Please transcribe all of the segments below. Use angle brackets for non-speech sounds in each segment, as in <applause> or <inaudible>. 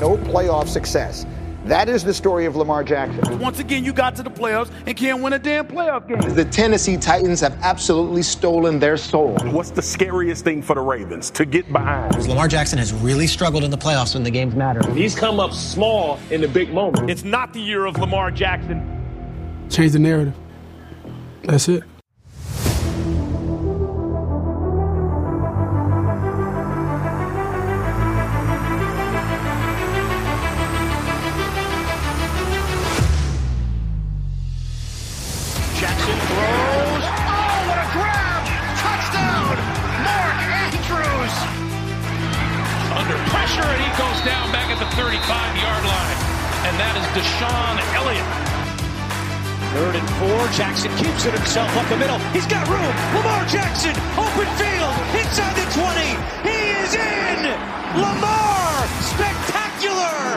No playoff success. That is the story of Lamar Jackson. Once again, you got to the playoffs and can't win a damn playoff game. The Tennessee Titans have absolutely stolen their soul. What's the scariest thing for the Ravens? To get behind. Lamar Jackson has really struggled in the playoffs when the games matter. He's come up small in the big moment. It's not the year of Lamar Jackson. Change the narrative. That's it. The middle. He's got room. Lamar Jackson, open field, inside the 20. He is in. Lamar, spectacular.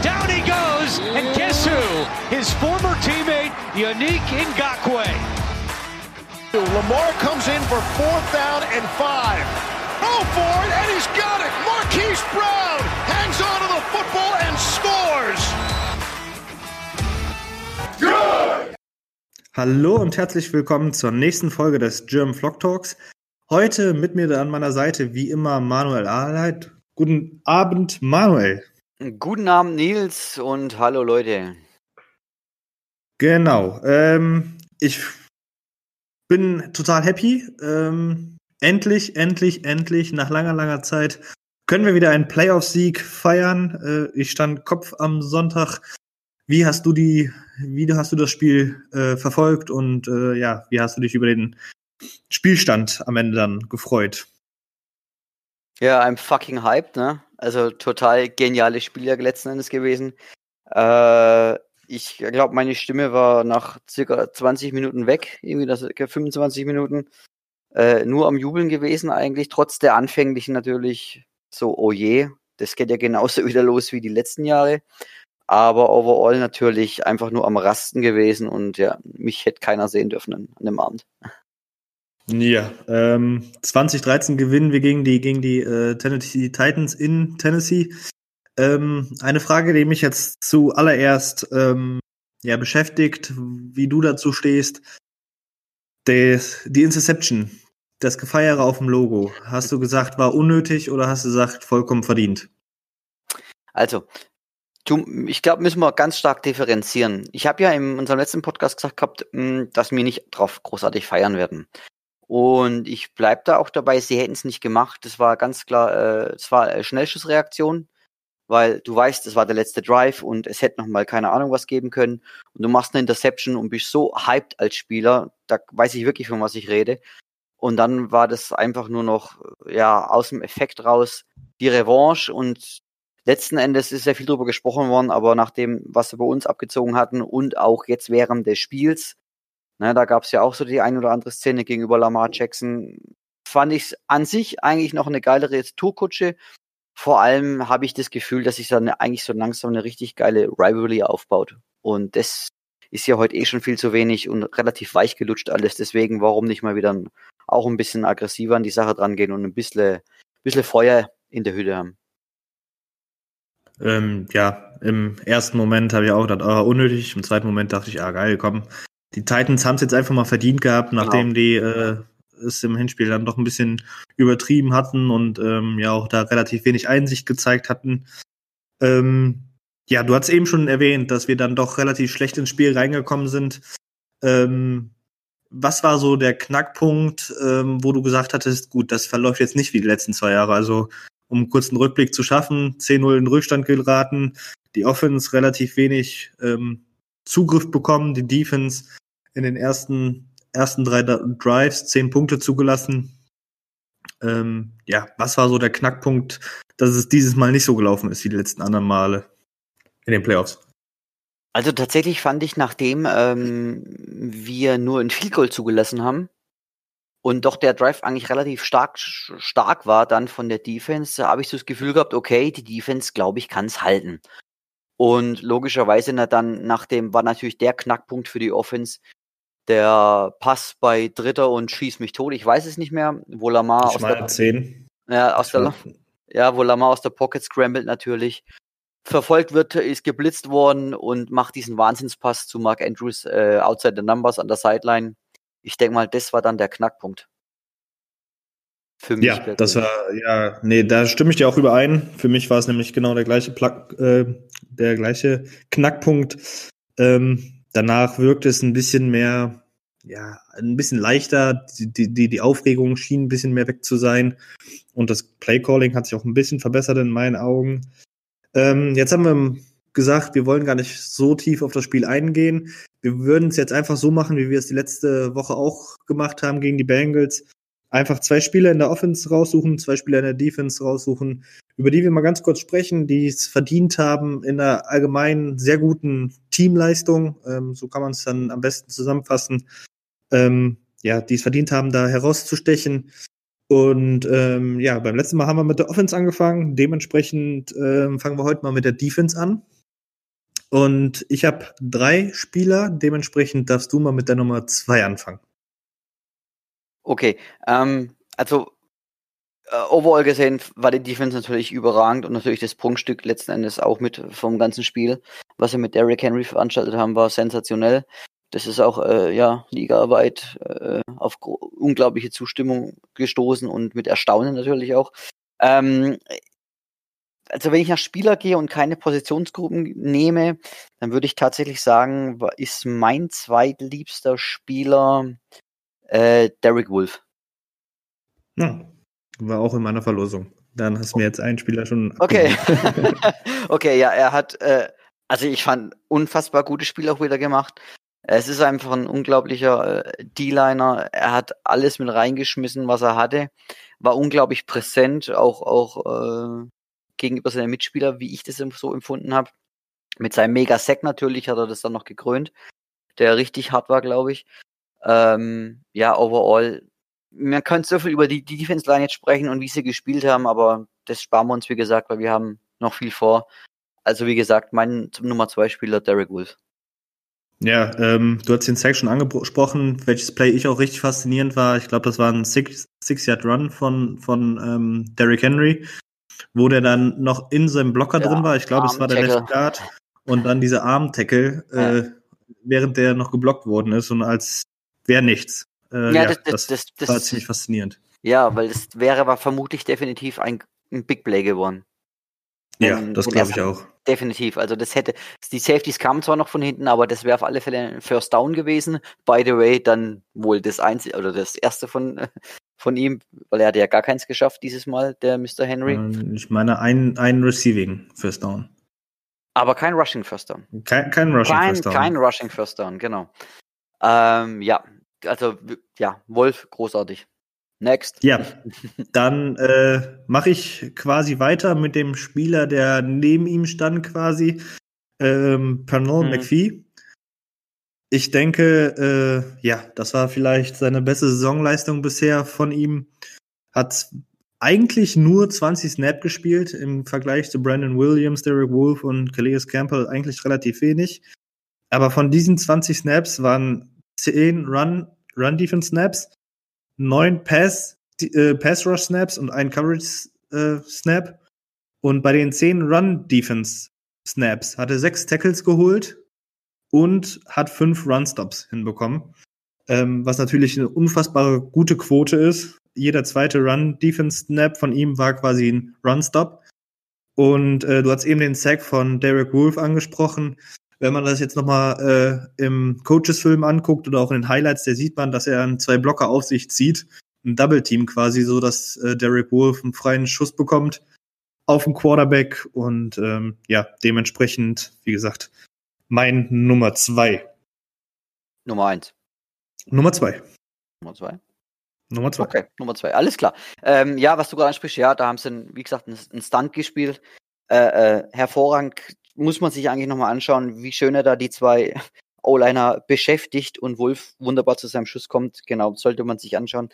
Down he goes, and guess who? His former teammate, Yannick Ngakwe. Lamar comes in for fourth down and five. Oh, for it, and he's got it. Marquise Brown Hallo und herzlich willkommen zur nächsten Folge des German Vlog Talks. Heute mit mir an meiner Seite wie immer Manuel Ahlheit. Guten Abend, Manuel. Guten Abend, Nils, und hallo, Leute. Genau. Ähm, ich bin total happy. Ähm, endlich, endlich, endlich, nach langer, langer Zeit können wir wieder einen Playoff-Sieg feiern. Äh, ich stand Kopf am Sonntag. Wie hast du die, wie hast du das Spiel äh, verfolgt und äh, ja, wie hast du dich über den Spielstand am Ende dann gefreut? Ja, I'm fucking hyped, ne? Also total geniales Spiel ja letzten Endes gewesen. Äh, ich glaube, meine Stimme war nach circa 20 Minuten weg, irgendwie das 25 Minuten. Äh, nur am Jubeln gewesen eigentlich, trotz der anfänglichen natürlich so, oh je, das geht ja genauso <laughs> wieder los wie die letzten Jahre. Aber overall natürlich einfach nur am Rasten gewesen und ja, mich hätte keiner sehen dürfen an, an dem Abend. Ja, ähm, 2013 gewinnen wir gegen die, gegen die äh, Tennessee Titans in Tennessee. Ähm, eine Frage, die mich jetzt zuallererst ähm, ja, beschäftigt, wie du dazu stehst. Des, die Interception, das Gefeiere auf dem Logo, hast du gesagt, war unnötig oder hast du gesagt, vollkommen verdient? Also, du, ich glaube, müssen wir ganz stark differenzieren. Ich habe ja in unserem letzten Podcast gesagt gehabt, dass wir nicht drauf großartig feiern werden. Und ich bleib da auch dabei, sie hätten es nicht gemacht. Das war ganz klar, äh, das war eine Schnellschussreaktion, weil du weißt, es war der letzte Drive und es hätte noch mal keine Ahnung was geben können. Und du machst eine Interception und bist so hyped als Spieler, da weiß ich wirklich, von was ich rede. Und dann war das einfach nur noch, ja, aus dem Effekt raus die Revanche und letzten Endes ist sehr viel drüber gesprochen worden, aber nach dem, was wir bei uns abgezogen hatten und auch jetzt während des Spiels, Ne, da gab es ja auch so die ein oder andere Szene gegenüber Lamar Jackson. Fand ich an sich eigentlich noch eine geilere Tourkutsche. Vor allem habe ich das Gefühl, dass sich dann eigentlich so langsam eine richtig geile Rivalry aufbaut. Und das ist ja heute eh schon viel zu wenig und relativ weich gelutscht alles. Deswegen, warum nicht mal wieder auch ein bisschen aggressiver an die Sache dran gehen und ein bisschen, bisschen Feuer in der Hütte haben. Ähm, ja, im ersten Moment habe ich auch gedacht, ah, unnötig. Im zweiten Moment dachte ich, ah, geil, komm, die Titans haben es jetzt einfach mal verdient gehabt, nachdem genau. die äh, es im Hinspiel dann doch ein bisschen übertrieben hatten und ähm, ja auch da relativ wenig Einsicht gezeigt hatten. Ähm, ja, du hast eben schon erwähnt, dass wir dann doch relativ schlecht ins Spiel reingekommen sind. Ähm, was war so der Knackpunkt, ähm, wo du gesagt hattest, gut, das verläuft jetzt nicht wie die letzten zwei Jahre. Also um einen kurzen Rückblick zu schaffen, 10-0 in Rückstand geraten, die Offense relativ wenig ähm, Zugriff bekommen, die Defense in den ersten, ersten drei Drives zehn Punkte zugelassen. Ähm, ja, was war so der Knackpunkt, dass es dieses Mal nicht so gelaufen ist wie die letzten anderen Male in den Playoffs? Also tatsächlich fand ich, nachdem ähm, wir nur ein Field Goal zugelassen haben und doch der Drive eigentlich relativ stark stark war dann von der Defense, habe ich so das Gefühl gehabt, okay, die Defense, glaube ich, kann es halten. Und logischerweise na, dann nachdem war natürlich der Knackpunkt für die Offense der Pass bei Dritter und Schieß mich tot. Ich weiß es nicht mehr, wo Lamar ich aus der 10. Ja, aus der ja, wo Lamar aus der Pocket scrambled natürlich. Verfolgt wird, ist geblitzt worden und macht diesen Wahnsinnspass zu Mark Andrews äh, outside the numbers an der Sideline. Ich denke mal, das war dann der Knackpunkt. Für mich. Ja, das war, ja, nee, da stimme ich dir auch überein. Für mich war es nämlich genau der gleiche, Plug, äh, der gleiche Knackpunkt. Ähm, danach wirkt es ein bisschen mehr, ja, ein bisschen leichter. Die, die, die Aufregung schien ein bisschen mehr weg zu sein. Und das Playcalling hat sich auch ein bisschen verbessert in meinen Augen. Ähm, jetzt haben wir gesagt, wir wollen gar nicht so tief auf das Spiel eingehen. Wir würden es jetzt einfach so machen, wie wir es die letzte Woche auch gemacht haben gegen die Bengals einfach zwei Spieler in der Offense raussuchen, zwei Spieler in der Defense raussuchen, über die wir mal ganz kurz sprechen, die es verdient haben in einer allgemein sehr guten Teamleistung. Ähm, so kann man es dann am besten zusammenfassen. Ähm, ja, die es verdient haben, da herauszustechen. Und ähm, ja, beim letzten Mal haben wir mit der Offense angefangen. Dementsprechend ähm, fangen wir heute mal mit der Defense an. Und ich habe drei Spieler. Dementsprechend darfst du mal mit der Nummer zwei anfangen. Okay, ähm, also äh, overall gesehen war die Defense natürlich überragend und natürlich das Prunkstück letzten Endes auch mit vom ganzen Spiel. Was wir mit Derrick Henry veranstaltet haben, war sensationell. Das ist auch äh, ja ligaweit äh, auf unglaubliche Zustimmung gestoßen und mit Erstaunen natürlich auch. Ähm, also wenn ich nach Spieler gehe und keine Positionsgruppen nehme, dann würde ich tatsächlich sagen, ist mein zweitliebster Spieler äh, Derek Wolf. Ja, war auch in meiner Verlosung. Dann hast du mir jetzt einen Spieler schon. Okay. <laughs> okay, ja, er hat, äh, also ich fand unfassbar gutes Spiel auch wieder gemacht. Es ist einfach ein unglaublicher äh, D-Liner. Er hat alles mit reingeschmissen, was er hatte. War unglaublich präsent, auch, auch äh, gegenüber seinen Mitspielern, wie ich das so empfunden habe. Mit seinem Mega-Sack natürlich hat er das dann noch gekrönt, der richtig hart war, glaube ich. Ähm, ja, overall, man könnte so viel über die, die Defense Line jetzt sprechen und wie sie gespielt haben, aber das sparen wir uns, wie gesagt, weil wir haben noch viel vor. Also, wie gesagt, mein Nummer zwei Spieler, Derek Wolf. Ja, ähm, du hast den Sack schon angesprochen, welches Play ich auch richtig faszinierend war. Ich glaube, das war ein Six-Yard-Run von, von ähm, Derrick Henry, wo der dann noch in seinem Blocker ja, drin war. Ich glaube, es war der Left Guard. Und dann diese Arm-Tackle, ja. äh, während der noch geblockt worden ist. Und als wäre nichts. Äh, ja, das, das, das, das war ziemlich faszinierend. Ja, weil das wäre aber vermutlich definitiv ein, ein Big Play geworden. Ja, wenn, das glaube ich auch. Definitiv. Also das hätte, die Safeties kamen zwar noch von hinten, aber das wäre auf alle Fälle ein First Down gewesen. By the way, dann wohl das einzige oder das erste von, von ihm, weil er hat ja gar keins geschafft dieses Mal, der Mr. Henry. Ähm, ich meine ein, ein Receiving First Down. Aber kein Rushing First Down. Kein, kein Rushing kein, First Down. Kein Rushing First Down, genau. Ähm, ja, also ja, Wolf, großartig. Next. Ja, dann äh, mache ich quasi weiter mit dem Spieler, der neben ihm stand, quasi, ähm, Pernell mhm. McPhee. Ich denke, äh, ja, das war vielleicht seine beste Saisonleistung bisher von ihm. Hat eigentlich nur 20 Snap gespielt im Vergleich zu Brandon Williams, Derek Wolf und Calais Campbell eigentlich relativ wenig. Aber von diesen 20 Snaps waren 10 Run, Run Defense Snaps, 9 Pass, äh, Pass Rush Snaps und ein Coverage äh, Snap. Und bei den 10 Run Defense Snaps hat er 6 Tackles geholt und hat 5 Run Stops hinbekommen. Ähm, was natürlich eine unfassbare gute Quote ist. Jeder zweite Run Defense Snap von ihm war quasi ein Run Stop. Und äh, du hast eben den Sack von Derek Wolf angesprochen wenn man das jetzt nochmal äh, im Coaches-Film anguckt oder auch in den Highlights, da sieht man, dass er an zwei Blocker auf sich zieht. Ein Double-Team quasi, so dass äh, Derek Wolf einen freien Schuss bekommt auf den Quarterback und ähm, ja, dementsprechend, wie gesagt, mein Nummer zwei. Nummer eins. Nummer zwei. Nummer zwei. Nummer zwei. Okay, Nummer zwei, alles klar. Ähm, ja, was du gerade ansprichst, ja, da haben sie, wie gesagt, einen Stunt gespielt. Äh, äh, hervorragend muss man sich eigentlich nochmal anschauen, wie schön er da die zwei <laughs> O-Liner beschäftigt und Wolf wunderbar zu seinem Schuss kommt. Genau, sollte man sich anschauen.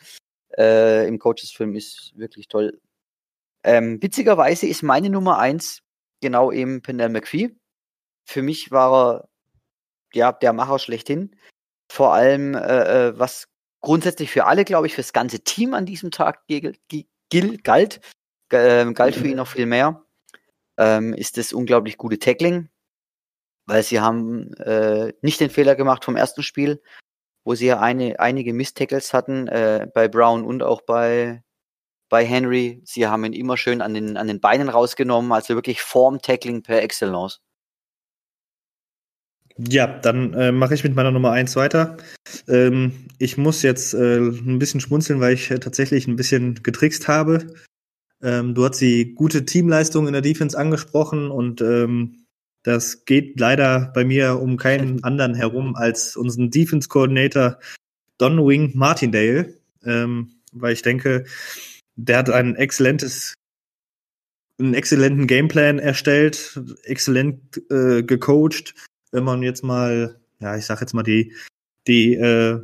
Äh, Im Coaches-Film ist wirklich toll. Ähm, witzigerweise ist meine Nummer eins genau eben Pendel McPhee. Für mich war er ja der Macher schlechthin. Vor allem, äh, äh was grundsätzlich für alle, glaube ich, für das ganze Team an diesem Tag galt, äh, galt für ihn noch viel mehr, ähm, ist das unglaublich gute Tackling, weil sie haben äh, nicht den Fehler gemacht vom ersten Spiel, wo sie ja eine, einige Miss-Tackles hatten, äh, bei Brown und auch bei, bei Henry. Sie haben ihn immer schön an den, an den Beinen rausgenommen, also wirklich Form-Tackling per Excellence. Ja, dann äh, mache ich mit meiner Nummer eins weiter. Ähm, ich muss jetzt äh, ein bisschen schmunzeln, weil ich äh, tatsächlich ein bisschen getrickst habe. Ähm, du hast die gute Teamleistung in der Defense angesprochen und ähm, das geht leider bei mir um keinen <laughs> anderen herum als unseren Defense Coordinator Don Wing Martindale, ähm, weil ich denke, der hat ein exzellentes einen exzellenten Gameplan erstellt, exzellent äh, gecoacht wenn man jetzt mal, ja, ich sag jetzt mal die, die, äh,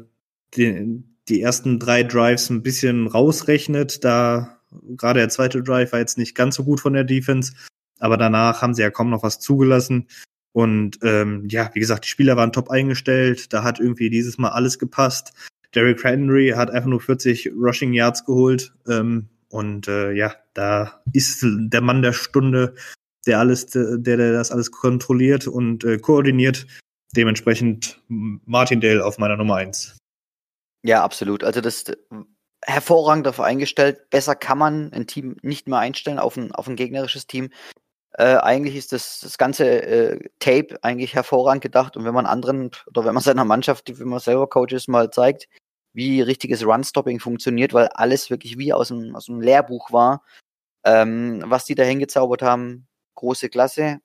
die, die ersten drei Drives ein bisschen rausrechnet, da gerade der zweite Drive war jetzt nicht ganz so gut von der Defense, aber danach haben sie ja kaum noch was zugelassen. Und ähm, ja, wie gesagt, die Spieler waren top eingestellt, da hat irgendwie dieses Mal alles gepasst. Derrick Henry hat einfach nur 40 Rushing Yards geholt. Ähm, und äh, ja, da ist der Mann der Stunde der alles, der, der das alles kontrolliert und äh, koordiniert. Dementsprechend Martindale auf meiner Nummer eins. Ja, absolut. Also das äh, hervorragend darauf eingestellt. Besser kann man ein Team nicht mehr einstellen auf ein, auf ein gegnerisches Team. Äh, eigentlich ist das, das ganze äh, Tape eigentlich hervorragend gedacht und wenn man anderen oder wenn man seiner Mannschaft, wenn man selber Coach ist, mal zeigt, wie richtiges Run-Stopping funktioniert, weil alles wirklich wie aus dem, aus dem Lehrbuch war, ähm, was die da hingezaubert haben, große Klasse.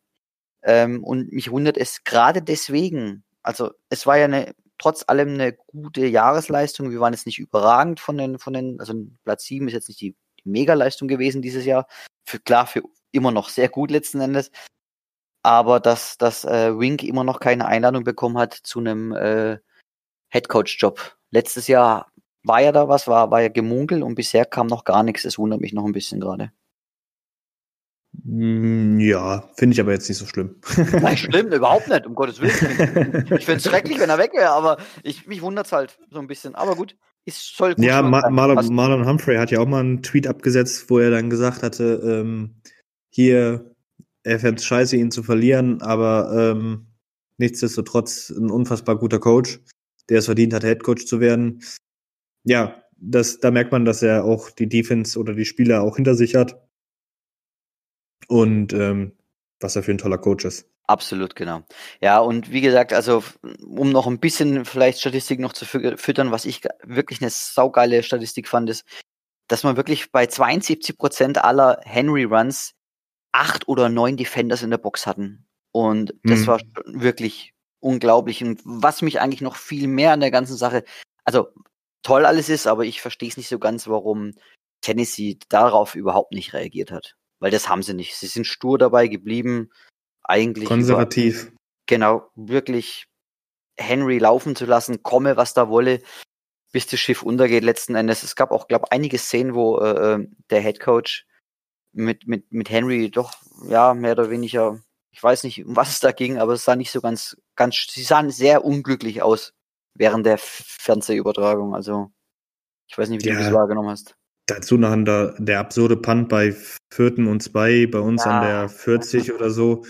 Ähm, und mich wundert es gerade deswegen, also es war ja eine, trotz allem eine gute Jahresleistung. Wir waren jetzt nicht überragend von den, von den, also Platz 7 ist jetzt nicht die, die Mega-Leistung gewesen dieses Jahr. Für, klar, für immer noch sehr gut letzten Endes. Aber dass, dass äh, Wink immer noch keine Einladung bekommen hat zu einem äh, Headcoach-Job. Letztes Jahr war ja da was, war, war ja gemunkelt und bisher kam noch gar nichts. Es wundert mich noch ein bisschen gerade. Mm, ja, finde ich aber jetzt nicht so schlimm. Nein, <laughs> schlimm, überhaupt nicht, um Gottes Willen. Ich finde es <laughs> schrecklich, wenn er weg wäre, aber ich, mich wundert es halt so ein bisschen. Aber gut, es soll gut Ja, Ma Marlon, Marlon, Humphrey hat ja auch mal einen Tweet abgesetzt, wo er dann gesagt hatte, ähm, hier, er fände es scheiße, ihn zu verlieren, aber ähm, nichtsdestotrotz ein unfassbar guter Coach, der es verdient hat, Headcoach zu werden. Ja, das, da merkt man, dass er auch die Defense oder die Spieler auch hinter sich hat und ähm, was er für ein toller Coach ist. Absolut, genau. Ja, und wie gesagt, also um noch ein bisschen vielleicht Statistik noch zu füttern, was ich wirklich eine saugeile Statistik fand, ist, dass man wirklich bei 72 Prozent aller Henry Runs acht oder neun Defenders in der Box hatten. Und das mhm. war wirklich unglaublich. Und was mich eigentlich noch viel mehr an der ganzen Sache, also toll alles ist, aber ich verstehe es nicht so ganz, warum Tennessee darauf überhaupt nicht reagiert hat weil das haben sie nicht. Sie sind stur dabei geblieben, eigentlich. Konservativ. Über, genau, wirklich Henry laufen zu lassen, komme, was da wolle, bis das Schiff untergeht letzten Endes. Es gab auch, glaube einige Szenen, wo äh, äh, der Head Coach mit, mit, mit Henry doch, ja, mehr oder weniger, ich weiß nicht, um was es da ging, aber es sah nicht so ganz, ganz, sie sahen sehr unglücklich aus während der Fernsehübertragung. Also, ich weiß nicht, wie ja. du das wahrgenommen hast. Dazu noch der, der absurde Punt bei vierten und zwei, bei uns ja. an der 40 oder so.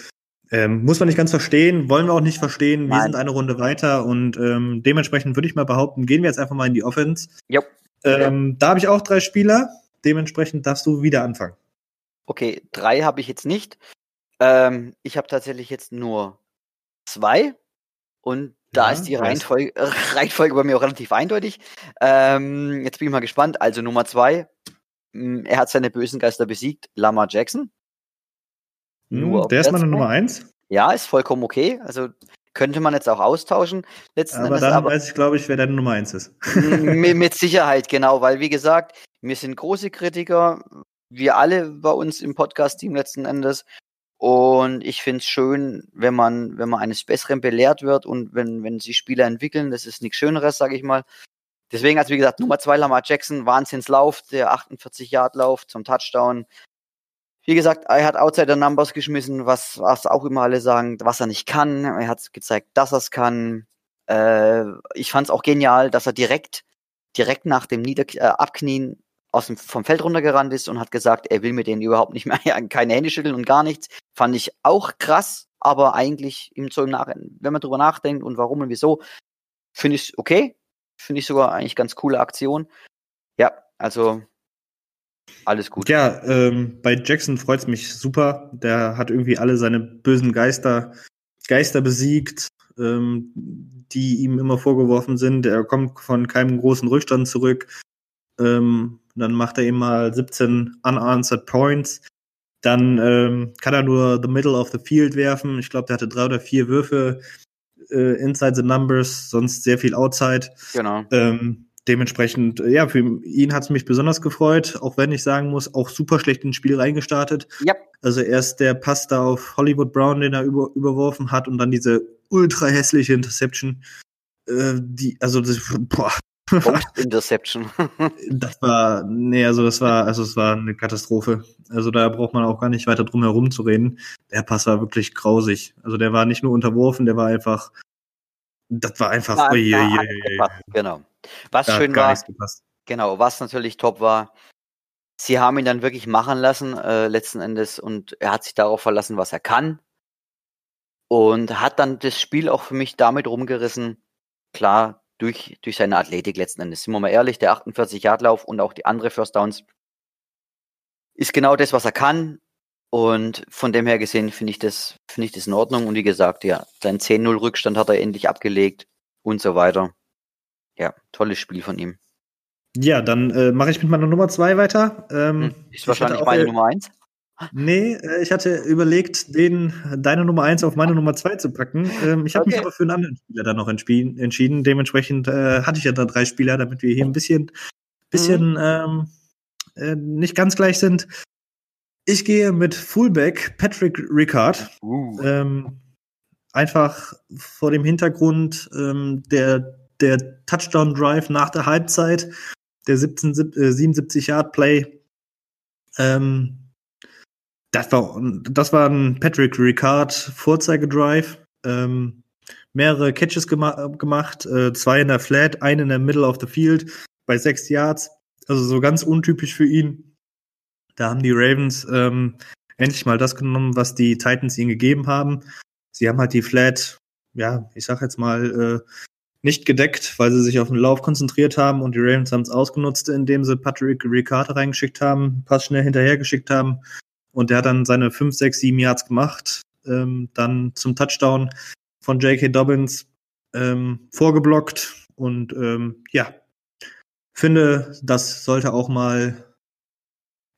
Ähm, muss man nicht ganz verstehen, wollen wir auch nicht verstehen. Wir sind eine Runde weiter und ähm, dementsprechend würde ich mal behaupten, gehen wir jetzt einfach mal in die Offense. Jo. Ähm, da habe ich auch drei Spieler. Dementsprechend darfst du wieder anfangen. Okay, drei habe ich jetzt nicht. Ähm, ich habe tatsächlich jetzt nur zwei. Und da ja, ist die Reihenfolge, äh, <laughs> Reihenfolge bei mir auch relativ eindeutig. Ähm, jetzt bin ich mal gespannt. Also Nummer zwei, hm, er hat seine bösen Geister besiegt, Lamar Jackson. Nur der ist meine Nummer eins. Ja, ist vollkommen okay. Also könnte man jetzt auch austauschen. Letzten aber Endes, dann aber, weiß ich, glaube ich, wer deine Nummer eins ist. <laughs> mit Sicherheit, genau, weil wie gesagt, wir sind große Kritiker, wir alle bei uns im Podcast-Team letzten Endes. Und ich finde es schön, wenn man, wenn man eines Besseren belehrt wird und wenn, wenn sich Spieler entwickeln, das ist nichts Schöneres, sage ich mal. Deswegen, also wie gesagt, Nummer zwei Lamar Jackson, Wahnsinnslauf, der 48-Yard-Lauf zum Touchdown. Wie gesagt, er hat outside the numbers geschmissen, was, was auch immer alle sagen, was er nicht kann. Er hat gezeigt, dass er es kann. Äh, ich fand es auch genial, dass er direkt, direkt nach dem Nieder äh, Abknien aus dem, vom Feld runtergerannt ist und hat gesagt, er will mit denen überhaupt nicht mehr <laughs> keine Hände schütteln und gar nichts. Fand ich auch krass, aber eigentlich so im Nachhinein, wenn man drüber nachdenkt und warum und wieso, finde ich okay. Finde ich sogar eigentlich ganz coole Aktion. Ja, also alles gut. Ja, ähm, bei Jackson freut's mich super. Der hat irgendwie alle seine bösen Geister, Geister besiegt, ähm, die ihm immer vorgeworfen sind. Er kommt von keinem großen Rückstand zurück. Ähm, dann macht er eben mal 17 unanswered points. Dann ähm, kann er nur the middle of the field werfen. Ich glaube, der hatte drei oder vier Würfe äh, inside the numbers, sonst sehr viel outside. Genau. Ähm, dementsprechend, äh, ja, für ihn hat es mich besonders gefreut, auch wenn ich sagen muss, auch super schlecht ins Spiel reingestartet. Ja. Also erst der Pass da auf Hollywood Brown, den er über, überworfen hat, und dann diese ultra hässliche Interception. Äh, die, also das, boah. Interception. <laughs> das war, nee, also das war, also es war eine Katastrophe. Also da braucht man auch gar nicht weiter drum herum zu reden. Der Pass war wirklich grausig. Also der war nicht nur unterworfen, der war einfach, das war einfach, War- ui, war ui, ui. Genau. Was schön war, genau, was natürlich top war, sie haben ihn dann wirklich machen lassen, äh, letzten Endes, und er hat sich darauf verlassen, was er kann. Und hat dann das Spiel auch für mich damit rumgerissen, klar, durch, durch seine Athletik letzten Endes. Sind wir mal ehrlich, der 48-Yard-Lauf und auch die andere First Downs ist genau das, was er kann. Und von dem her gesehen finde ich das, finde ich das in Ordnung. Und wie gesagt, ja, sein 10-0 Rückstand hat er endlich abgelegt und so weiter. Ja, tolles Spiel von ihm. Ja, dann äh, mache ich mit meiner Nummer zwei weiter. Ähm, Hm, Ist ich wahrscheinlich meine äh, Nummer eins. Nee, äh, ich hatte überlegt, den deine Nummer eins auf meine Nummer zwei zu packen. Ähm, ich habe mich Okay. aber für einen anderen Spieler dann noch entschieden. Dementsprechend äh, hatte ich ja da drei Spieler, damit wir hier ein bisschen, bisschen Mhm. ähm, äh, nicht ganz gleich sind. Ich gehe mit Fullback Patrick Ricard. Uh. Ähm, einfach vor dem Hintergrund ähm, der, der Touchdown Drive nach der Halbzeit, der 17, sieb- äh, 77 Yard Play. Ähm, das war, das war ein Patrick Ricard Vorzeigedrive. Ähm, mehrere Catches gema gemacht, äh, zwei in der Flat, einen in der Middle of the Field bei sechs Yards. Also so ganz untypisch für ihn. Da haben die Ravens ähm, endlich mal das genommen, was die Titans ihnen gegeben haben. Sie haben halt die Flat, ja, ich sag jetzt mal, äh, nicht gedeckt, weil sie sich auf den Lauf konzentriert haben und die Ravens haben es ausgenutzt, indem sie Patrick Ricard reingeschickt haben, Pass schnell hinterhergeschickt haben und der hat dann seine 5, 6, 7 Yards gemacht, ähm, dann zum Touchdown von J.K. Dobbins ähm, vorgeblockt und ähm, ja, finde, das sollte auch mal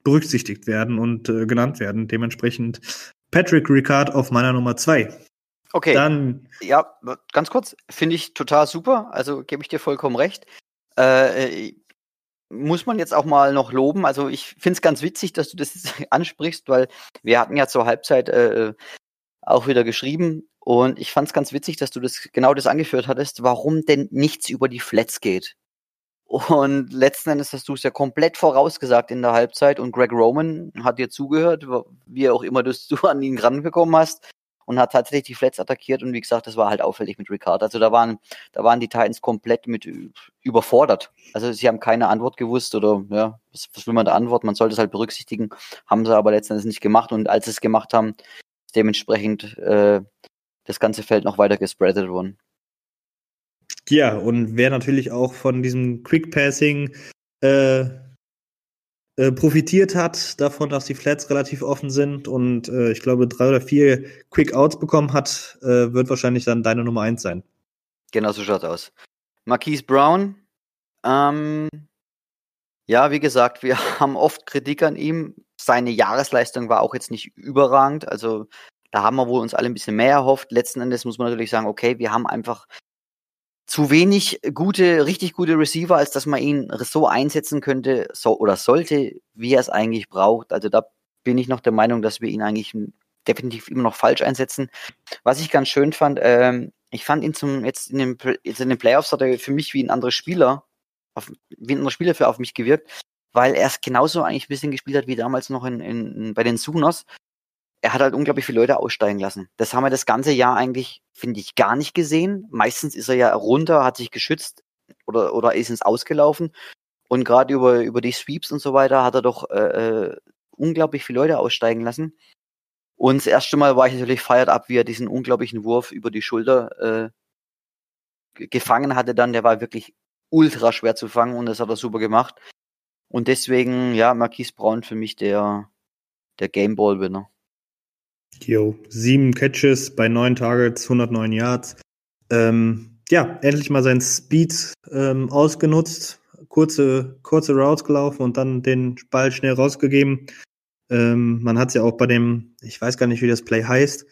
berücksichtigt werden und äh, genannt werden. Dementsprechend Patrick Ricard auf meiner Nummer zwei. Okay. Dann Ja, ganz kurz, finde ich total super. Also gebe ich dir vollkommen recht. Äh, muss man jetzt auch mal noch loben. Also ich finde es ganz witzig, dass du das <laughs> ansprichst, weil wir hatten ja zur Halbzeit äh, auch wieder geschrieben und ich fand es ganz witzig, dass du das genau das angeführt hattest, warum denn nichts über die Flats geht. Und letzten Endes hast du es ja komplett vorausgesagt in der Halbzeit und Greg Roman hat dir zugehört, wie auch immer das du <laughs> an ihn ranbekommen hast und hat tatsächlich die Flats attackiert und wie gesagt, das war halt auffällig mit Ricard. Also da waren, da waren die Titans komplett mit überfordert. Also sie haben keine Antwort gewusst oder ja, was, was will man da antworten? Man sollte es halt berücksichtigen, haben sie aber letztendlich nicht gemacht und als sie es gemacht haben, ist dementsprechend äh, das ganze Feld noch weiter gespreadet worden. Ja, und wer natürlich auch von diesem Quick Passing äh, äh, profitiert hat, davon, dass die Flats relativ offen sind und äh, ich glaube drei oder vier Quick Outs bekommen hat, äh, wird wahrscheinlich dann deine Nummer eins sein. Genau so schaut's aus. Marquise Brown, ähm, ja, wie gesagt, wir <laughs> haben oft Kritik an ihm. Seine Jahresleistung war auch jetzt nicht überragend. Also da haben wir wohl uns alle ein bisschen mehr erhofft. Letzten Endes muss man natürlich sagen, okay, wir haben einfach zu wenig gute, richtig gute Receiver, als dass man ihn so einsetzen könnte so, oder sollte, wie er es eigentlich braucht. Also da bin ich noch der Meinung, dass wir ihn eigentlich definitiv immer noch falsch einsetzen. Was ich ganz schön fand, ähm, ich fand ihn zum jetzt in den, jetzt in den Playoffs hat er für mich wie ein anderer Spieler, auf, wie ein anderer Spieler für auf mich gewirkt, weil er es genauso eigentlich ein bisschen gespielt hat wie damals noch in, in bei den Sooners. Er hat halt unglaublich viele Leute aussteigen lassen. Das haben wir das ganze Jahr eigentlich, finde ich, gar nicht gesehen. Meistens ist er ja runter, hat sich geschützt oder, oder ist ins Ausgelaufen. Und gerade über, über die Sweeps und so weiter hat er doch äh, äh unglaublich viele Leute aussteigen lassen. Und das erste Mal war ich natürlich feiert ab, wie er diesen unglaublichen Wurf über die Schulter äh, gefangen hatte dann. Der war wirklich ultra schwer zu fangen und das hat er super gemacht. Und deswegen, ja, Marquise Brown für mich der, der Gameball-Winner. Jo, sieben Catches bei neun Targets, 109 Yards. Ähm, ja, endlich mal sein Speed ähm, ausgenutzt, kurze, kurze Routes gelaufen und dann den Ball schnell rausgegeben. Ähm, man hat es ja auch bei dem, ich weiß gar nicht, wie das Play heißt,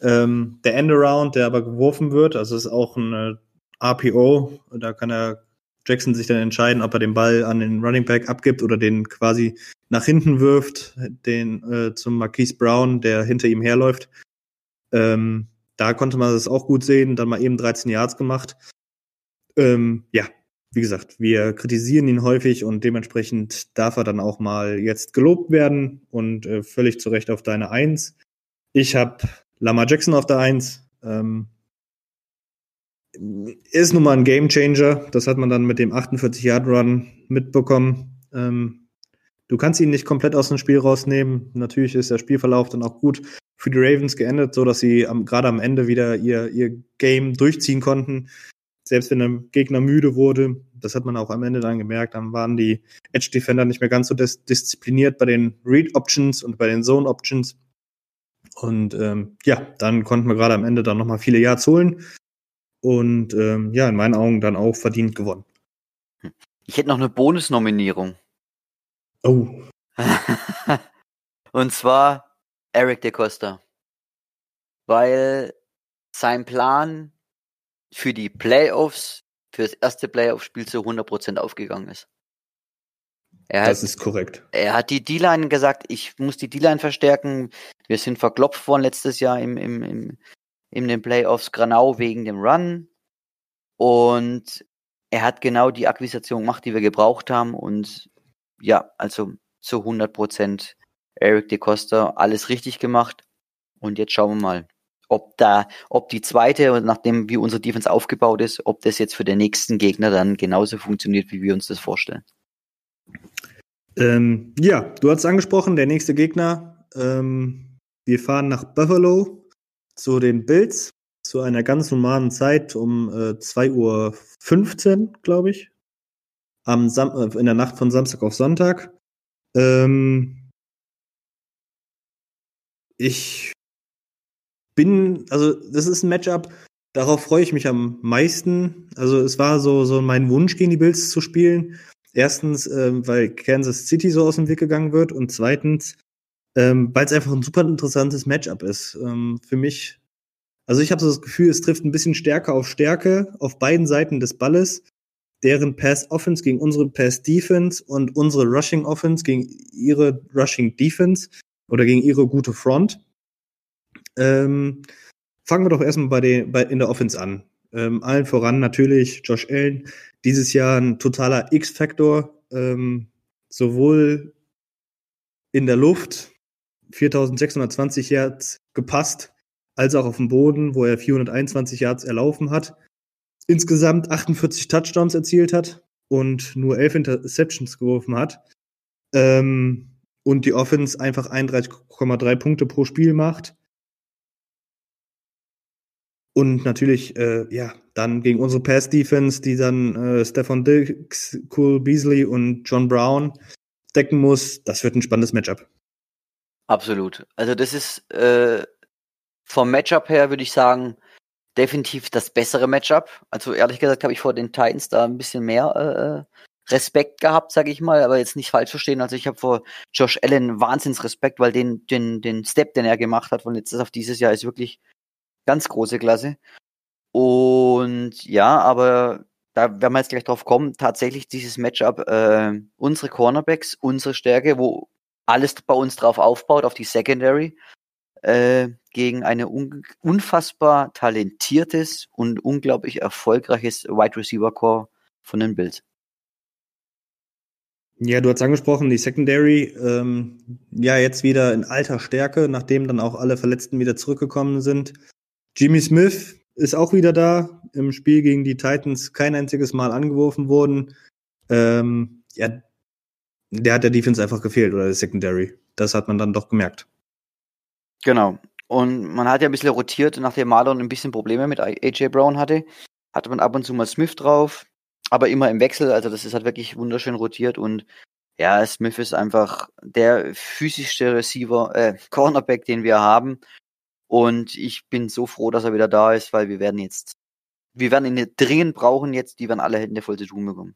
ähm, der Endaround, der aber geworfen wird, also ist auch ein RPO, da kann er Jackson sich dann entscheiden, ob er den Ball an den Running Back abgibt oder den quasi nach hinten wirft, den äh, zum Marquise Brown, der hinter ihm herläuft. Ähm, da konnte man das auch gut sehen, dann mal eben 13 Yards gemacht. Ähm, ja, wie gesagt, wir kritisieren ihn häufig und dementsprechend darf er dann auch mal jetzt gelobt werden und äh, völlig zu Recht auf deine Eins. Ich habe Lama Jackson auf der Eins. Ähm, ist nun mal ein Game Changer. Das hat man dann mit dem 48-Yard-Run mitbekommen. Ähm, du kannst ihn nicht komplett aus dem Spiel rausnehmen. Natürlich ist der Spielverlauf dann auch gut für die Ravens geendet, so dass sie gerade am Ende wieder ihr, ihr Game durchziehen konnten. Selbst wenn der Gegner müde wurde, das hat man auch am Ende dann gemerkt, dann waren die Edge Defender nicht mehr ganz so dis diszipliniert bei den Read Options und bei den Zone Options. Und ähm, ja, dann konnten wir gerade am Ende dann nochmal viele Yards holen und ähm, ja, in meinen Augen dann auch verdient gewonnen. Ich hätte noch eine Bonusnominierung. Oh. <laughs> und zwar Eric de Costa. Weil sein Plan für die Playoffs, für das erste Playoff-Spiel zu 100% aufgegangen ist. Er das hat, ist korrekt. Er hat die D-Line gesagt, ich muss die D-Line verstärken. Wir sind verklopft worden letztes Jahr im, im, im, in den Playoffs Granau wegen dem Run. Und er hat genau die Akquisition gemacht, die wir gebraucht haben. Und ja, also zu 100 Prozent Eric de Costa alles richtig gemacht. Und jetzt schauen wir mal, ob da, ob die zweite, nachdem wie unser Defense aufgebaut ist, ob das jetzt für den nächsten Gegner dann genauso funktioniert, wie wir uns das vorstellen. Ähm, ja, du hast angesprochen, der nächste Gegner. Ähm, wir fahren nach Buffalo zu den Bills zu einer ganz normalen Zeit um äh, 2.15 Uhr, glaube ich. Am Sam äh, in der Nacht von Samstag auf Sonntag. Ähm, ich bin, also das ist ein Matchup, darauf freue ich mich am meisten. Also es war so, so mein Wunsch, gegen die Bills zu spielen. Erstens, ähm, weil Kansas City so aus dem Weg gegangen wird und zweitens, ähm, weil es einfach ein super interessantes Matchup ist. Ähm, für mich, also ich habe so das Gefühl, es trifft ein bisschen Stärke auf Stärke auf beiden Seiten des Balles, deren Pass Offense gegen unsere Pass Defense und unsere Rushing Offense gegen ihre Rushing Defense oder gegen ihre gute Front. Ähm, fangen wir doch erstmal bei, den, bei in der Offense an. Ähm, allen voran natürlich Josh Allen, dieses Jahr ein totaler X-Faktor, ähm, sowohl in der Luft 4620 Yards gepasst, als auch auf dem Boden, wo er 421 Yards erlaufen hat. Insgesamt 48 Touchdowns erzielt hat und nur 11 Interceptions geworfen hat. Ähm, und die Offense einfach 31,3 Punkte pro Spiel macht. Und natürlich, äh, ja, dann gegen unsere Pass-Defense, die dann äh, Stefan Dix, Cole Beasley und John Brown decken muss. Das wird ein spannendes Matchup. Absolut. Also das ist äh, vom Matchup her, würde ich sagen, definitiv das bessere Matchup. Also ehrlich gesagt habe ich vor den Titans da ein bisschen mehr äh, Respekt gehabt, sage ich mal, aber jetzt nicht falsch verstehen. Also ich habe vor Josh Allen Wahnsinns Respekt, weil den, den, den Step, den er gemacht hat von letztes auf dieses Jahr, ist wirklich ganz große Klasse. Und ja, aber da werden wir jetzt gleich drauf kommen, tatsächlich dieses Matchup, äh, unsere Cornerbacks, unsere Stärke, wo alles bei uns drauf aufbaut, auf die Secondary, äh, gegen eine un unfassbar talentiertes und unglaublich erfolgreiches Wide Receiver Core von den Bills. Ja, du hast angesprochen, die Secondary, ähm, ja, jetzt wieder in alter Stärke, nachdem dann auch alle Verletzten wieder zurückgekommen sind. Jimmy Smith ist auch wieder da, im Spiel gegen die Titans kein einziges Mal angeworfen worden. Ähm, ja, der hat der Defense einfach gefehlt oder der Secondary. Das hat man dann doch gemerkt. Genau. Und man hat ja ein bisschen rotiert, nachdem Marlon ein bisschen Probleme mit AJ Brown hatte, hatte man ab und zu mal Smith drauf, aber immer im Wechsel. Also das ist halt wirklich wunderschön rotiert und ja, Smith ist einfach der physischste Receiver, äh, Cornerback, den wir haben. Und ich bin so froh, dass er wieder da ist, weil wir werden jetzt, wir werden ihn dringend brauchen jetzt, die werden alle Hände voll zu tun bekommen.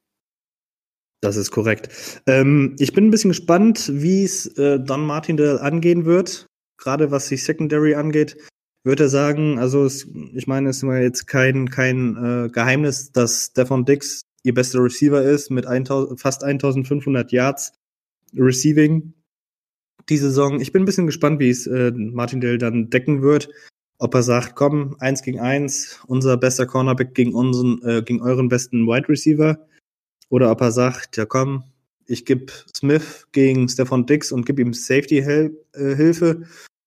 Das ist korrekt. Ähm, ich bin ein bisschen gespannt, wie es äh, Don Martindale angehen wird, gerade was die Secondary angeht. Wird er sagen, also es, ich meine, es ist mal jetzt kein, kein äh, Geheimnis, dass Stefan Dix ihr bester Receiver ist mit 1000, fast 1500 Yards Receiving die Saison. Ich bin ein bisschen gespannt, wie es äh, Martindale dann decken wird. Ob er sagt, komm, eins gegen eins, unser bester Cornerback gegen unseren, äh, gegen euren besten Wide Receiver. Oder ob er sagt, ja komm, ich gebe Smith gegen Stefan Dix und gebe ihm Safety-Hilfe, äh,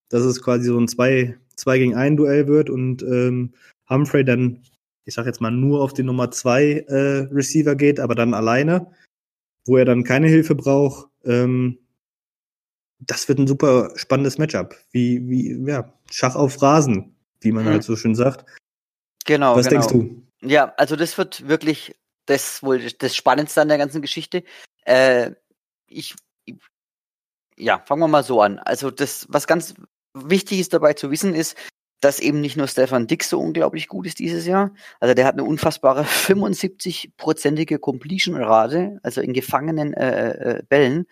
dass es quasi so ein 2 zwei, gegen 1 Duell wird und ähm, Humphrey dann, ich sag jetzt mal, nur auf den Nummer 2 äh, Receiver geht, aber dann alleine, wo er dann keine Hilfe braucht. Ähm, das wird ein super spannendes Matchup. Wie, wie, ja, Schach auf Rasen, wie man mhm. halt so schön sagt. Genau. Was genau. denkst du? Ja, also das wird wirklich das wohl das Spannendste an der ganzen Geschichte. Äh, ich, ja, fangen wir mal so an. Also das, was ganz wichtig ist dabei zu wissen, ist, dass eben nicht nur Stefan Dix so unglaublich gut ist dieses Jahr. Also der hat eine unfassbare <laughs> 75-prozentige Completion-Rate, also in gefangenen äh, äh, Bällen.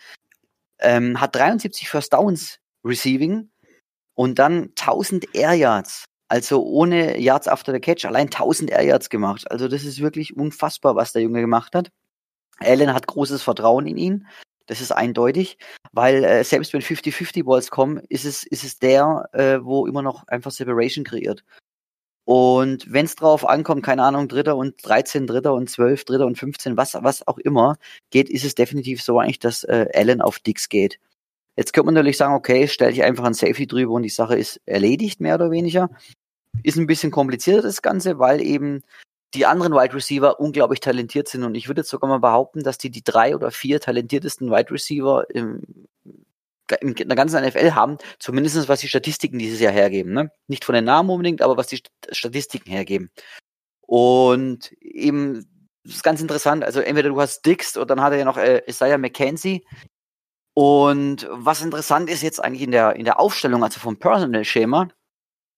Ähm, hat 73 First Downs Receiving und dann 1000 Air Yards. Also ohne Yards after the Catch, allein 1000 Air Yards gemacht. Also das ist wirklich unfassbar, was der Junge gemacht hat. Allen hat großes Vertrauen in ihn. Das ist eindeutig, weil äh, selbst wenn 50-50 Balls kommen, ist es, ist es der, äh, wo immer noch einfach Separation kreiert. Und wenn es drauf ankommt, keine Ahnung, Dritter und 13, Dritter und 12, Dritter und 15, was, was auch immer geht, ist es definitiv so eigentlich, dass äh, Allen auf Dix geht. Jetzt könnte man natürlich sagen, okay, stell dich einfach ein Safety drüber und die Sache ist erledigt, mehr oder weniger. Ist ein bisschen komplizierter das Ganze, weil eben die anderen Wide Receiver unglaublich talentiert sind. Und ich würde jetzt sogar mal behaupten, dass die die drei oder vier talentiertesten Wide Receiver im, in der ganzen NFL haben, zumindest was die Statistiken dieses Jahr hergeben. Ne? Nicht von den Namen unbedingt, aber was die Statistiken hergeben. Und eben, das ist ganz interessant, also entweder du hast Dix oder dann hat er ja noch äh, Isaiah McKenzie. Und was interessant ist jetzt eigentlich in der, in der Aufstellung, also vom Personal Schema,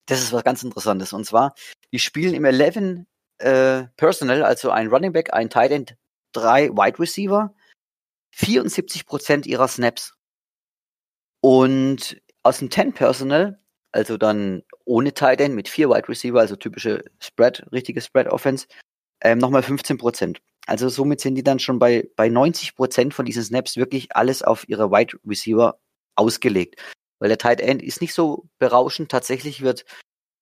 das ist was ganz Interessantes. Und zwar, die spielen im 11 äh, Personal, also ein Running Back, ein Tight End, drei Wide Receiver, 74 Prozent ihrer Snaps. Und aus dem 10 Personal, also dann ohne Tight End mit vier Wide Receiver, also typische Spread, richtige Spread Offense, ähm, nochmal 15 Prozent. Also somit sind die dann schon bei, bei 90 Prozent von diesen Snaps wirklich alles auf ihre Wide Receiver ausgelegt. Weil der Tight End ist nicht so berauschend. Tatsächlich wird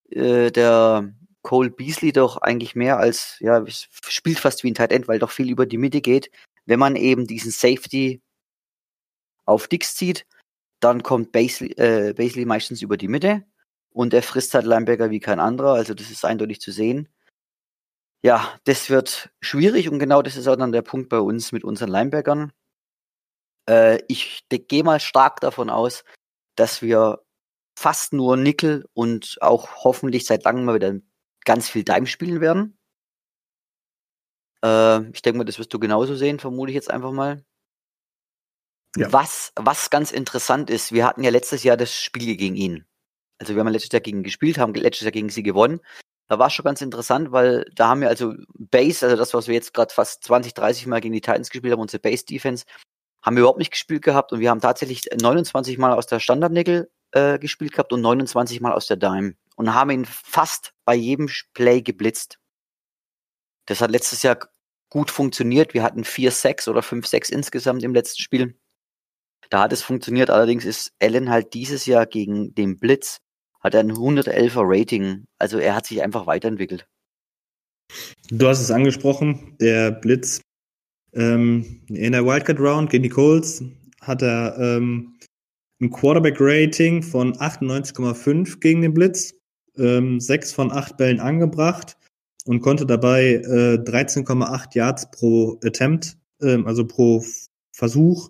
äh, der Cole Beasley doch eigentlich mehr als, ja, spielt fast wie ein Tight End, weil doch viel über die Mitte geht. Wenn man eben diesen Safety auf Dix zieht, dann kommt Basley, äh, Basley meistens über die Mitte und er frisst halt Linebacker wie kein anderer, also das ist eindeutig zu sehen. Ja, das wird schwierig und genau das ist auch dann der Punkt bei uns mit unseren Linebackern. Äh, ich gehe mal stark davon aus, dass wir fast nur Nickel und auch hoffentlich seit langem mal wieder ganz viel Dime spielen werden. Äh, ich denke mal, das wirst du genauso sehen, vermute ich jetzt einfach mal. Ja. Was, was ganz interessant ist, wir hatten ja letztes Jahr das Spiel gegen ihn. Also wir haben letztes Jahr gegen gespielt, haben letztes Jahr gegen sie gewonnen. Da war es schon ganz interessant, weil da haben wir also Base, also das, was wir jetzt gerade fast 20, 30 Mal gegen die Titans gespielt haben, unsere Base-Defense, haben wir überhaupt nicht gespielt gehabt und wir haben tatsächlich 29 Mal aus der Standard-Nickel äh, gespielt gehabt und 29 Mal aus der Dime und haben ihn fast bei jedem Play geblitzt. Das hat letztes Jahr gut funktioniert. Wir hatten 4-6 oder 5-6 insgesamt im letzten Spiel. Da hat es funktioniert. Allerdings ist Allen halt dieses Jahr gegen den Blitz hat er ein 111er Rating. Also er hat sich einfach weiterentwickelt. Du hast es angesprochen, der Blitz. Ähm, in der Wildcard Round gegen die Colts hat er ähm, ein Quarterback-Rating von 98,5 gegen den Blitz ähm, sechs von acht Bällen angebracht und konnte dabei äh, 13,8 Yards pro Attempt, ähm, also pro Versuch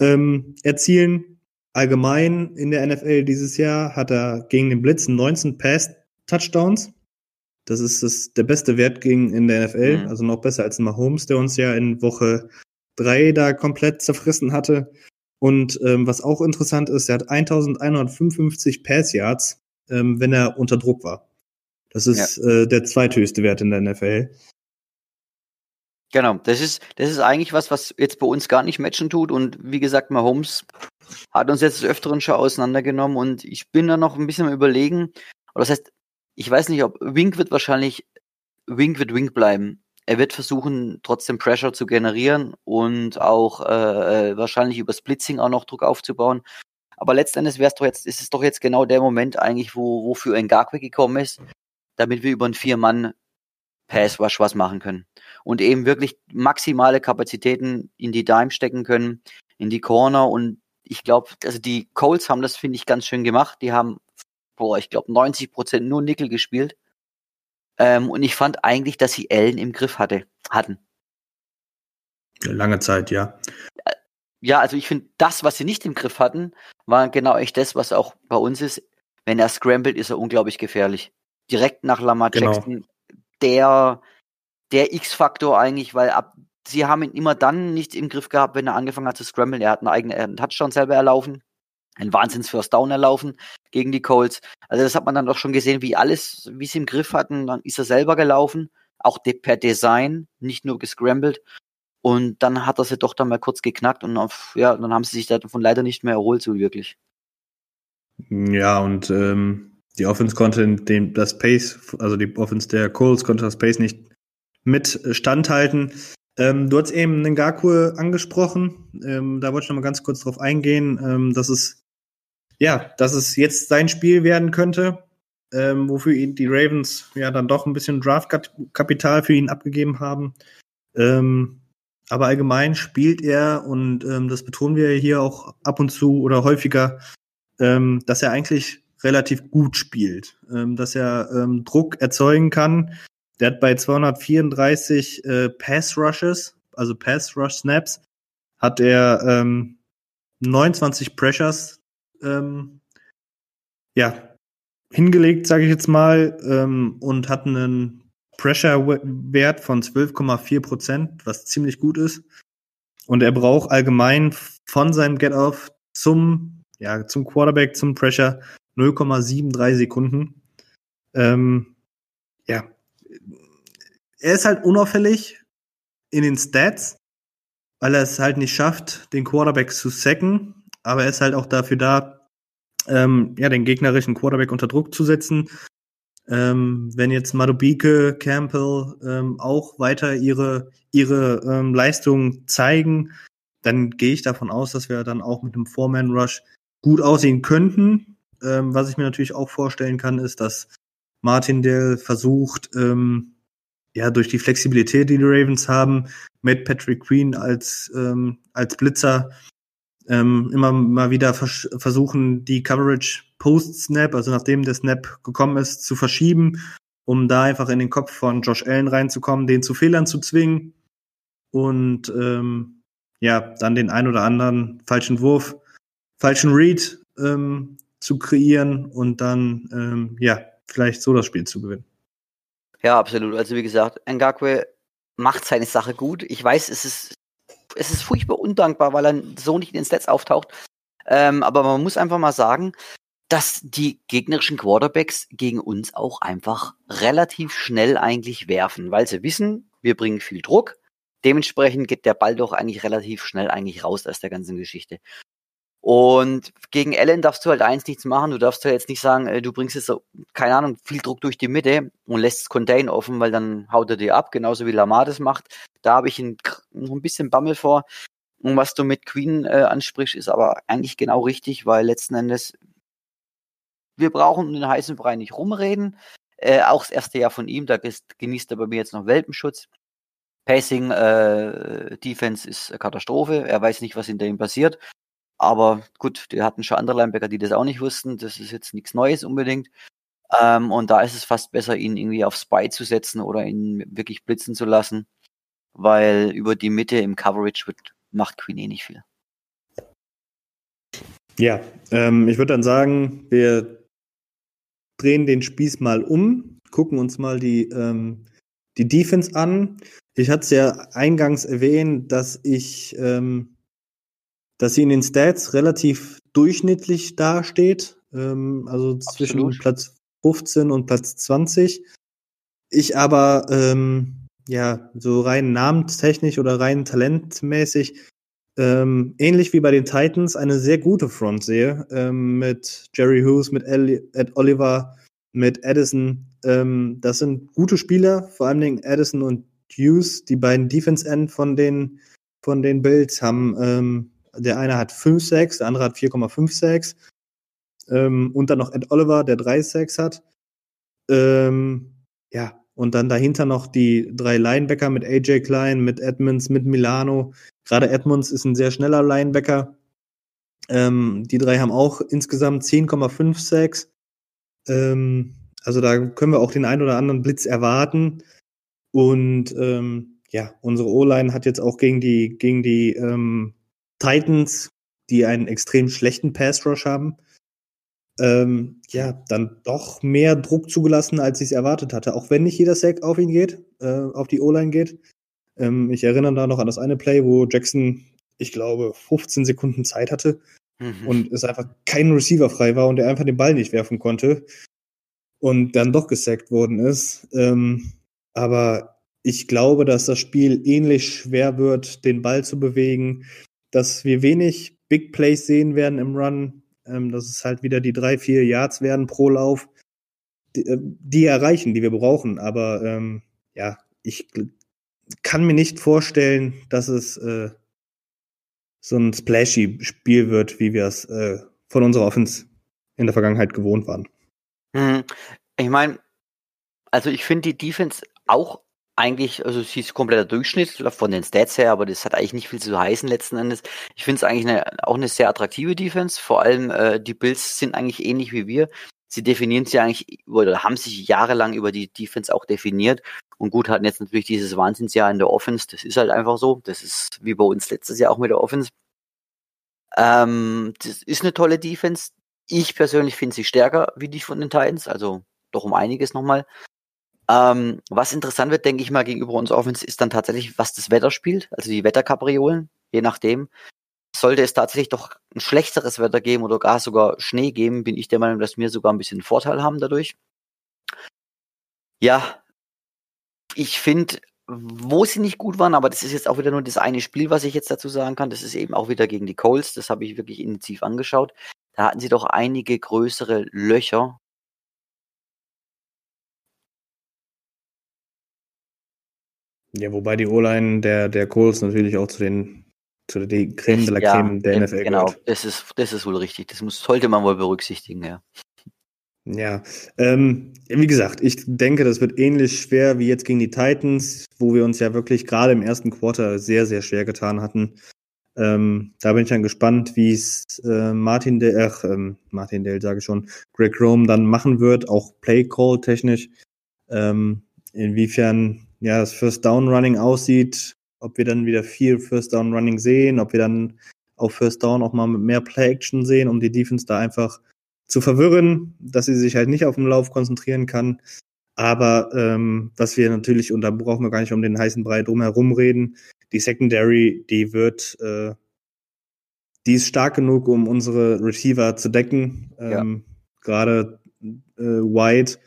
ähm, erzielen. Allgemein in der NFL dieses Jahr hat er gegen den Blitz 19 Pass-Touchdowns. Das ist das, der beste Wert gegen in der NFL, mhm. also noch besser als Mahomes, der uns ja in Woche drei da komplett zerfressen hatte. Und ähm, was auch interessant ist, er hat 1155 Pass Yards, ähm, wenn er unter Druck war. Das ist ja. äh, der zweithöchste Wert in der NFL. Genau, das ist, das ist eigentlich was, was jetzt bei uns gar nicht matchen tut. Und wie gesagt, Mahomes hat uns jetzt des Öfteren schon auseinandergenommen und ich bin da noch ein bisschen am überlegen. Oder das heißt, ich weiß nicht, ob Wink wird wahrscheinlich, Wink wird Wink bleiben. Er wird versuchen, trotzdem Pressure zu generieren und auch äh, äh wahrscheinlich über Splitzing auch noch Druck aufzubauen. Aber letztendlich wäre es doch jetzt, ist es doch jetzt genau der Moment eigentlich, wo, wofür Ngakwe gekommen ist, damit wir über einen Vier-Mann Pass Rush was machen können. Und eben wirklich maximale Kapazitäten in die Dime stecken können, in die Corner. Und ich glaube, also die Colts haben das, finde ich, ganz schön gemacht. Die haben, boah, ich glaube, 90 Prozent nur Nickel gespielt. Ähm, und ich fand eigentlich, dass sie Ellen im Griff hatte, hatten. Lange Zeit, ja. Ja, also ich finde, das, was sie nicht im Griff hatten, war genau echt das, was auch bei uns ist. Wenn er scrambled, ist er unglaublich gefährlich. Direkt nach Lamar genau. Jackson, der, der X-Faktor eigentlich, weil ab, sie haben ihn immer dann nicht im Griff gehabt, wenn er angefangen hat zu scramblen. Er hat einen eigenen einen Touchdown selber erlaufen, ein Wahnsinns First Down erlaufen gegen die Colts. Also das hat man dann doch schon gesehen, wie alles, wie sie im Griff hatten. Dann ist er selber gelaufen, auch de per Design, nicht nur gescrambled. Und dann hat er sie doch dann mal kurz geknackt und auf, ja, dann haben sie sich davon leider nicht mehr erholt, so wirklich. Ja, und ähm, die Offense konnte den, das Pace, also die Offense der Colts konnte das Pace nicht mit standhalten. Ähm, du hast eben den Gaku angesprochen. Ähm, da wollte ich noch mal ganz kurz drauf eingehen, ähm, dass es ja, dass es jetzt sein Spiel werden könnte, ähm, wofür ihn die Ravens ja dann doch ein bisschen Draftkapital für ihn abgegeben haben. Ähm, aber allgemein spielt er, und ähm, das betonen wir hier auch ab und zu oder häufiger, ähm, dass er eigentlich relativ gut spielt, ähm, dass er ähm, Druck erzeugen kann. Der hat bei 234 äh, Pass Rushes, also Pass Rush Snaps, hat er ähm, 29 Pressures ähm, ja hingelegt, sage ich jetzt mal, ähm, und hat einen Pressure-Wert von 12,4 Prozent, was ziemlich gut ist. Und er braucht allgemein von seinem Get-Off zum, ja, zum Quarterback, zum Pressure 0,73 Sekunden. Ähm, ja. Er ist halt unauffällig in den Stats, weil er es halt nicht schafft, den Quarterback zu sacken. Aber er ist halt auch dafür da, ähm, ja, den gegnerischen Quarterback unter Druck zu setzen ähm, wenn jetzt Madubike, Campbell ähm, auch weiter ihre, ihre ähm, Leistung zeigen, dann gehe ich davon aus, dass wir dann auch mit einem Four-Man-Rush gut aussehen könnten. Ähm, was ich mir natürlich auch vorstellen kann, ist, dass Martindale versucht, ähm, ja, durch die Flexibilität, die die Ravens haben, mit Patrick Queen als, ähm, als Blitzer ähm, immer mal wieder vers versuchen, die Coverage Post-Snap, also nachdem der Snap gekommen ist, zu verschieben, um da einfach in den Kopf von Josh Allen reinzukommen, den zu Fehlern zu zwingen und ähm, ja, dann den ein oder anderen falschen Wurf, falschen Read ähm, zu kreieren und dann ähm, ja, vielleicht so das Spiel zu gewinnen. Ja, absolut. Also wie gesagt, Ngakwe macht seine Sache gut. Ich weiß, es ist es ist furchtbar undankbar, weil er so nicht in den Stats auftaucht. Ähm, aber man muss einfach mal sagen, dass die gegnerischen Quarterbacks gegen uns auch einfach relativ schnell eigentlich werfen, weil sie wissen, wir bringen viel Druck. Dementsprechend geht der Ball doch eigentlich relativ schnell eigentlich raus aus der ganzen Geschichte. Und gegen Allen darfst du halt eins nichts machen. Du darfst ja jetzt nicht sagen, äh, du bringst jetzt keine Ahnung, viel Druck durch die Mitte und lässt das Contain offen, weil dann haut er dir ab, genauso wie Lamar das macht. Da habe ich ein, ein bisschen Bammel vor. Und was du mit Queen äh, ansprichst, ist aber eigentlich genau richtig, weil letzten Endes wir brauchen um den heißen Brei nicht rumreden. Äh, auch das erste Jahr von ihm, da genießt er bei mir jetzt noch Welpenschutz. Pacing, äh, Defense ist Katastrophe. Er weiß nicht, was hinter ihm passiert. Aber gut, die hatten schon andere Linebacker, die das auch nicht wussten. Das ist jetzt nichts Neues unbedingt. Ähm, und da ist es fast besser, ihn irgendwie auf Spy zu setzen oder ihn wirklich blitzen zu lassen. Weil über die Mitte im Coverage wird macht Queen eh nicht viel. Ja, ähm, ich würde dann sagen, wir drehen den Spieß mal um, gucken uns mal die, ähm, die Defense an. Ich hatte es ja eingangs erwähnt, dass ich, ähm, dass sie in den Stats relativ durchschnittlich dasteht, ähm, also Absolut. zwischen Platz 15 und Platz 20. Ich aber, ähm, ja, so rein namenstechnisch oder rein talentmäßig ähm, ähnlich wie bei den Titans eine sehr gute Front sehe ähm, mit Jerry Hughes, mit Ed Oliver, mit Addison. Ähm, das sind gute Spieler, vor allen Dingen Addison und Hughes, die beiden Defense End von den von den Bills haben. Ähm, der eine hat 5 Sacks, der andere hat 4,5 Sacks. Ähm, und dann noch Ed Oliver, der 3 Sacks hat. Ähm, ja, und dann dahinter noch die drei Linebacker mit AJ Klein, mit Edmonds, mit Milano. Gerade Edmonds ist ein sehr schneller Linebacker. Ähm, die drei haben auch insgesamt 10,5 Sacks. Ähm, also da können wir auch den einen oder anderen Blitz erwarten. Und ähm, ja, unsere O-Line hat jetzt auch gegen die, gegen die ähm, Titans, die einen extrem schlechten Pass-Rush haben, ähm, ja, dann doch mehr Druck zugelassen, als ich es erwartet hatte. Auch wenn nicht jeder Sack auf ihn geht, äh, auf die O-Line geht. Ähm, ich erinnere da noch an das eine Play, wo Jackson, ich glaube, 15 Sekunden Zeit hatte mhm. und es einfach kein Receiver frei war und er einfach den Ball nicht werfen konnte und dann doch gesackt worden ist. Ähm, aber ich glaube, dass das Spiel ähnlich schwer wird, den Ball zu bewegen, dass wir wenig Big Plays sehen werden im Run, ähm, dass es halt wieder die drei, vier Yards werden pro Lauf, die, äh, die erreichen, die wir brauchen. Aber ähm, ja, ich kann mir nicht vorstellen, dass es äh, so ein splashy Spiel wird, wie wir es äh, von unserer Offense in der Vergangenheit gewohnt waren. Hm. Ich meine, also ich finde die Defense auch eigentlich, also sie ist kompletter Durchschnitt von den Stats her, aber das hat eigentlich nicht viel zu heißen letzten Endes. Ich finde es eigentlich eine, auch eine sehr attraktive Defense. Vor allem äh, die Bills sind eigentlich ähnlich wie wir. Sie definieren sich eigentlich oder haben sich jahrelang über die Defense auch definiert. Und gut hatten jetzt natürlich dieses Wahnsinnsjahr in der Offense. Das ist halt einfach so. Das ist wie bei uns letztes Jahr auch mit der Offense. Ähm, das ist eine tolle Defense. Ich persönlich finde sie stärker wie die von den Titans, also doch um einiges nochmal. Ähm, was interessant wird, denke ich mal, gegenüber uns Offense, ist dann tatsächlich, was das Wetter spielt, also die Wetterkapriolen, je nachdem. Sollte es tatsächlich doch ein schlechteres Wetter geben oder gar sogar Schnee geben, bin ich der Meinung, dass wir sogar ein bisschen Vorteil haben dadurch. Ja, ich finde, wo sie nicht gut waren, aber das ist jetzt auch wieder nur das eine Spiel, was ich jetzt dazu sagen kann. Das ist eben auch wieder gegen die Colts. Das habe ich wirklich intensiv angeschaut. Da hatten sie doch einige größere Löcher Ja, wobei die O-Line der, der Colts natürlich auch zu den zu der Creme de la ja, Creme der NFL genau, gehört. Genau, das ist, das ist wohl richtig. Das muss, sollte man wohl berücksichtigen, ja. Ja, ähm, wie gesagt, ich denke, das wird ähnlich schwer wie jetzt gegen die Titans, wo wir uns ja wirklich gerade im ersten Quarter sehr, sehr schwer getan hatten. Ähm, da bin ich dann gespannt, wie es äh, Martin Dale, ach, ähm, Martin Dale sage ich schon, Greg Rome dann machen wird, auch Play Call technisch. Ähm, inwiefern ja, das First Down Running aussieht, ob wir dann wieder viel First Down Running sehen, ob wir dann auf First Down auch mal mit mehr Play Action sehen, um die Defense da einfach zu verwirren, dass sie sich halt nicht auf den Lauf konzentrieren kann. Aber ähm, was wir natürlich, und da brauchen wir gar nicht um den heißen Brei drumherum reden, die Secondary, die wird, äh, die ist stark genug, um unsere Receiver zu decken. Ähm, ja. Gerade äh, White,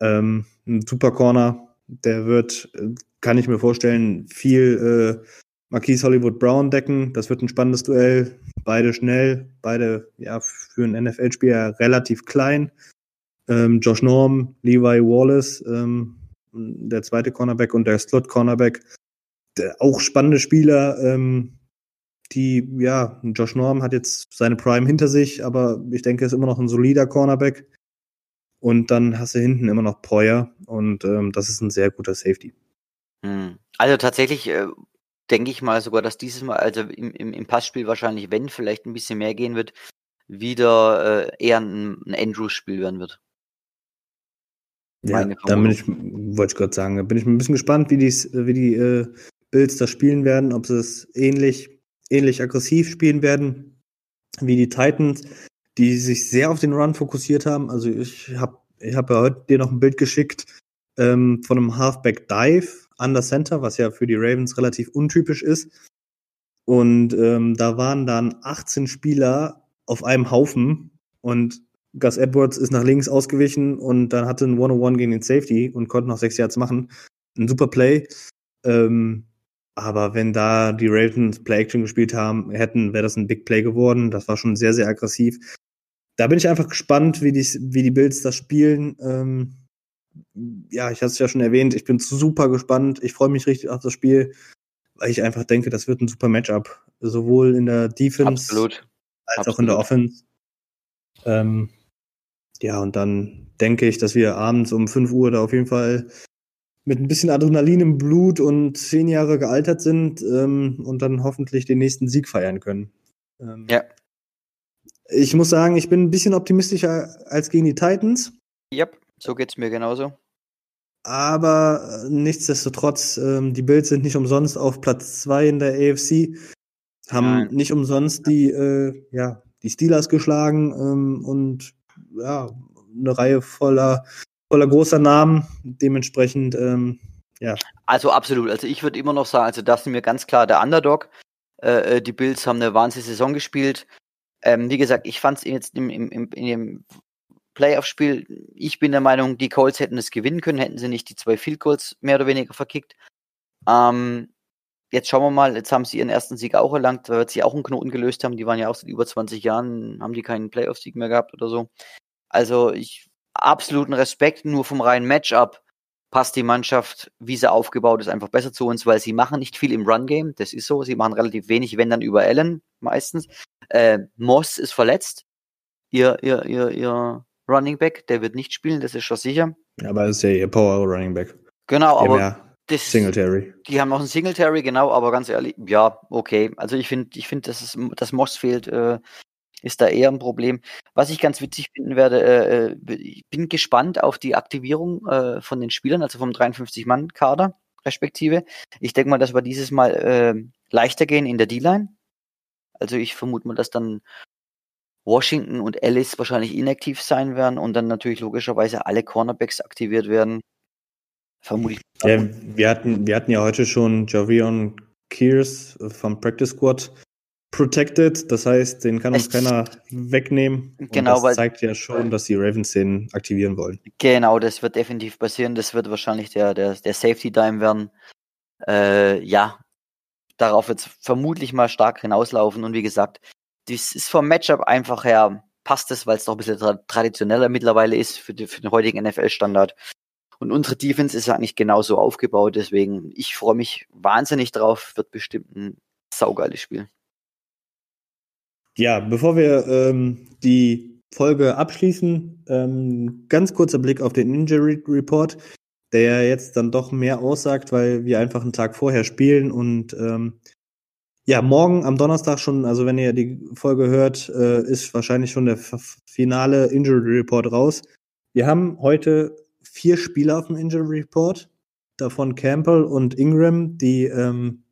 ähm, ein Super Corner, der wird, äh, kann ich mir vorstellen, viel äh, Marquise Hollywood Brown decken. Das wird ein spannendes Duell. Beide schnell, beide ja für einen NFL-Spieler relativ klein. Ähm, Josh Norm, Levi Wallace, ähm, der zweite Cornerback und der Slot-Cornerback. Auch spannende Spieler, ähm, die, ja, Josh Norm hat jetzt seine Prime hinter sich, aber ich denke, er ist immer noch ein solider Cornerback. Und dann hast du hinten immer noch Poyer und ähm, das ist ein sehr guter Safety. Hm. Also tatsächlich äh, denke ich mal sogar, dass dieses Mal, also im, im, im Passspiel wahrscheinlich, wenn vielleicht ein bisschen mehr gehen wird, wieder äh, eher ein, ein Andrews-Spiel werden wird. Ja, da bin ich, wollte ich gerade sagen, da bin ich ein bisschen gespannt, wie, dies, wie die äh, Bills das spielen werden, ob sie es ähnlich ähnlich aggressiv spielen werden wie die Titans, die sich sehr auf den Run fokussiert haben. Also ich habe ich hab ja heute dir noch ein Bild geschickt ähm, von einem Halfback Dive under Center, was ja für die Ravens relativ untypisch ist. Und ähm, da waren dann 18 Spieler auf einem Haufen und Gus Edwards ist nach links ausgewichen und dann hatte ein 101 gegen den Safety und konnte noch sechs Yards machen. Ein super Play. Ähm, aber wenn da die Ravens Play-Action gespielt haben, hätten, wäre das ein Big Play geworden. Das war schon sehr, sehr aggressiv. Da bin ich einfach gespannt, wie die, wie die Bills das spielen. Ähm, ja, ich hatte es ja schon erwähnt, ich bin super gespannt. Ich freue mich richtig auf das Spiel, weil ich einfach denke, das wird ein super Matchup. Sowohl in der Defense Absolut. als Absolut. auch in der Offense. Ähm, ja, und dann denke ich, dass wir abends um 5 Uhr da auf jeden Fall mit ein bisschen Adrenalin im Blut und zehn Jahre gealtert sind ähm, und dann hoffentlich den nächsten Sieg feiern können. Ähm, Ja. Ich muss sagen, ich bin ein bisschen optimistischer als gegen die Titans, Yep, so geht's mir genauso. aber äh, nichtsdestotrotz, ähm, die Bills sind nicht umsonst auf Platz zwei in der AFC, haben Nein. nicht umsonst die, äh, ja, die Steelers geschlagen ähm, und ja, eine Reihe voller, voller großer Namen. Dementsprechend, ähm, ja, Also absolut. Also ich würde immer noch sagen, also das sind mir ganz klar der Underdog. Äh, äh, die Bills haben eine wahnsinnige Saison gespielt. Ähm, wie gesagt, ich fand es jetzt im, im, im, in dem Playoff-Spiel, ich bin der Meinung, die Colts hätten es gewinnen können, hätten sie nicht die zwei Field Goals mehr oder weniger verkickt. Ähm, jetzt schauen wir mal, jetzt haben sie ihren ersten Sieg auch erlangt, weil sie auch einen Knoten gelöst haben. Die waren ja auch seit über 20 Jahren, haben die keinen Playoff-Sieg mehr gehabt oder so. Also ich absoluten Respekt, nur vom reinen Matchup passt die Mannschaft, wie sie aufgebaut ist, einfach besser zu uns, weil sie machen nicht viel im Run-Game. Das ist so. Sie machen relativ wenig, wenn dann über Allen meistens. Äh, Moss ist verletzt. Ihr, ihr, ihr, ihr Running Back, der wird nicht spielen, das ist schon sicher. aber das ist ja ihr Power Running Back. Genau, aber ja das, Singletary. die haben noch einen Singletary, genau, aber ganz ehrlich, ja, okay. Also ich finde, ich finde, dass es, dass Moss fehlt, äh, ist da eher ein Problem. Was ich ganz witzig finden werde, äh, äh, ich bin gespannt auf die Aktivierung äh, von den Spielern, also vom 53-Mann-Kader respektive. Ich denke mal, dass wir dieses Mal äh, leichter gehen in der D-Line. Also ich vermute mal, dass dann Washington und Ellis wahrscheinlich inaktiv sein werden und dann natürlich logischerweise alle Cornerbacks aktiviert werden. Vermute ich. Ja, wir hatten, wir hatten ja heute schon Javion Kears vom Practice Squad protected. Das heißt, den kann uns Es- keiner wegnehmen. Und Genau, das weil- zeigt ja schon, dass die Ravens den aktivieren wollen. Genau, das wird definitiv passieren. Das wird wahrscheinlich der, der, der Safety Dime werden. Äh, ja, darauf wird es vermutlich mal stark hinauslaufen. Und wie gesagt, das ist vom Matchup einfach her, passt es, weil es doch ein bisschen tra traditioneller mittlerweile ist für, die, für den heutigen NFL-Standard. Und unsere Defense ist eigentlich genauso aufgebaut. Deswegen, ich freue mich wahnsinnig drauf. Wird bestimmt ein saugeiles Spiel. Ja, bevor wir ähm, die Folge abschließen, ähm, ganz kurzer Blick auf den Injury Report, der jetzt dann doch mehr aussagt, weil wir einfach einen Tag vorher spielen und ähm, ja, morgen am Donnerstag schon, also wenn ihr die Folge hört, äh, ist wahrscheinlich schon der finale Injury Report raus. Wir haben heute vier Spieler auf dem Injury Report, davon Campbell und Ingram, die ähm,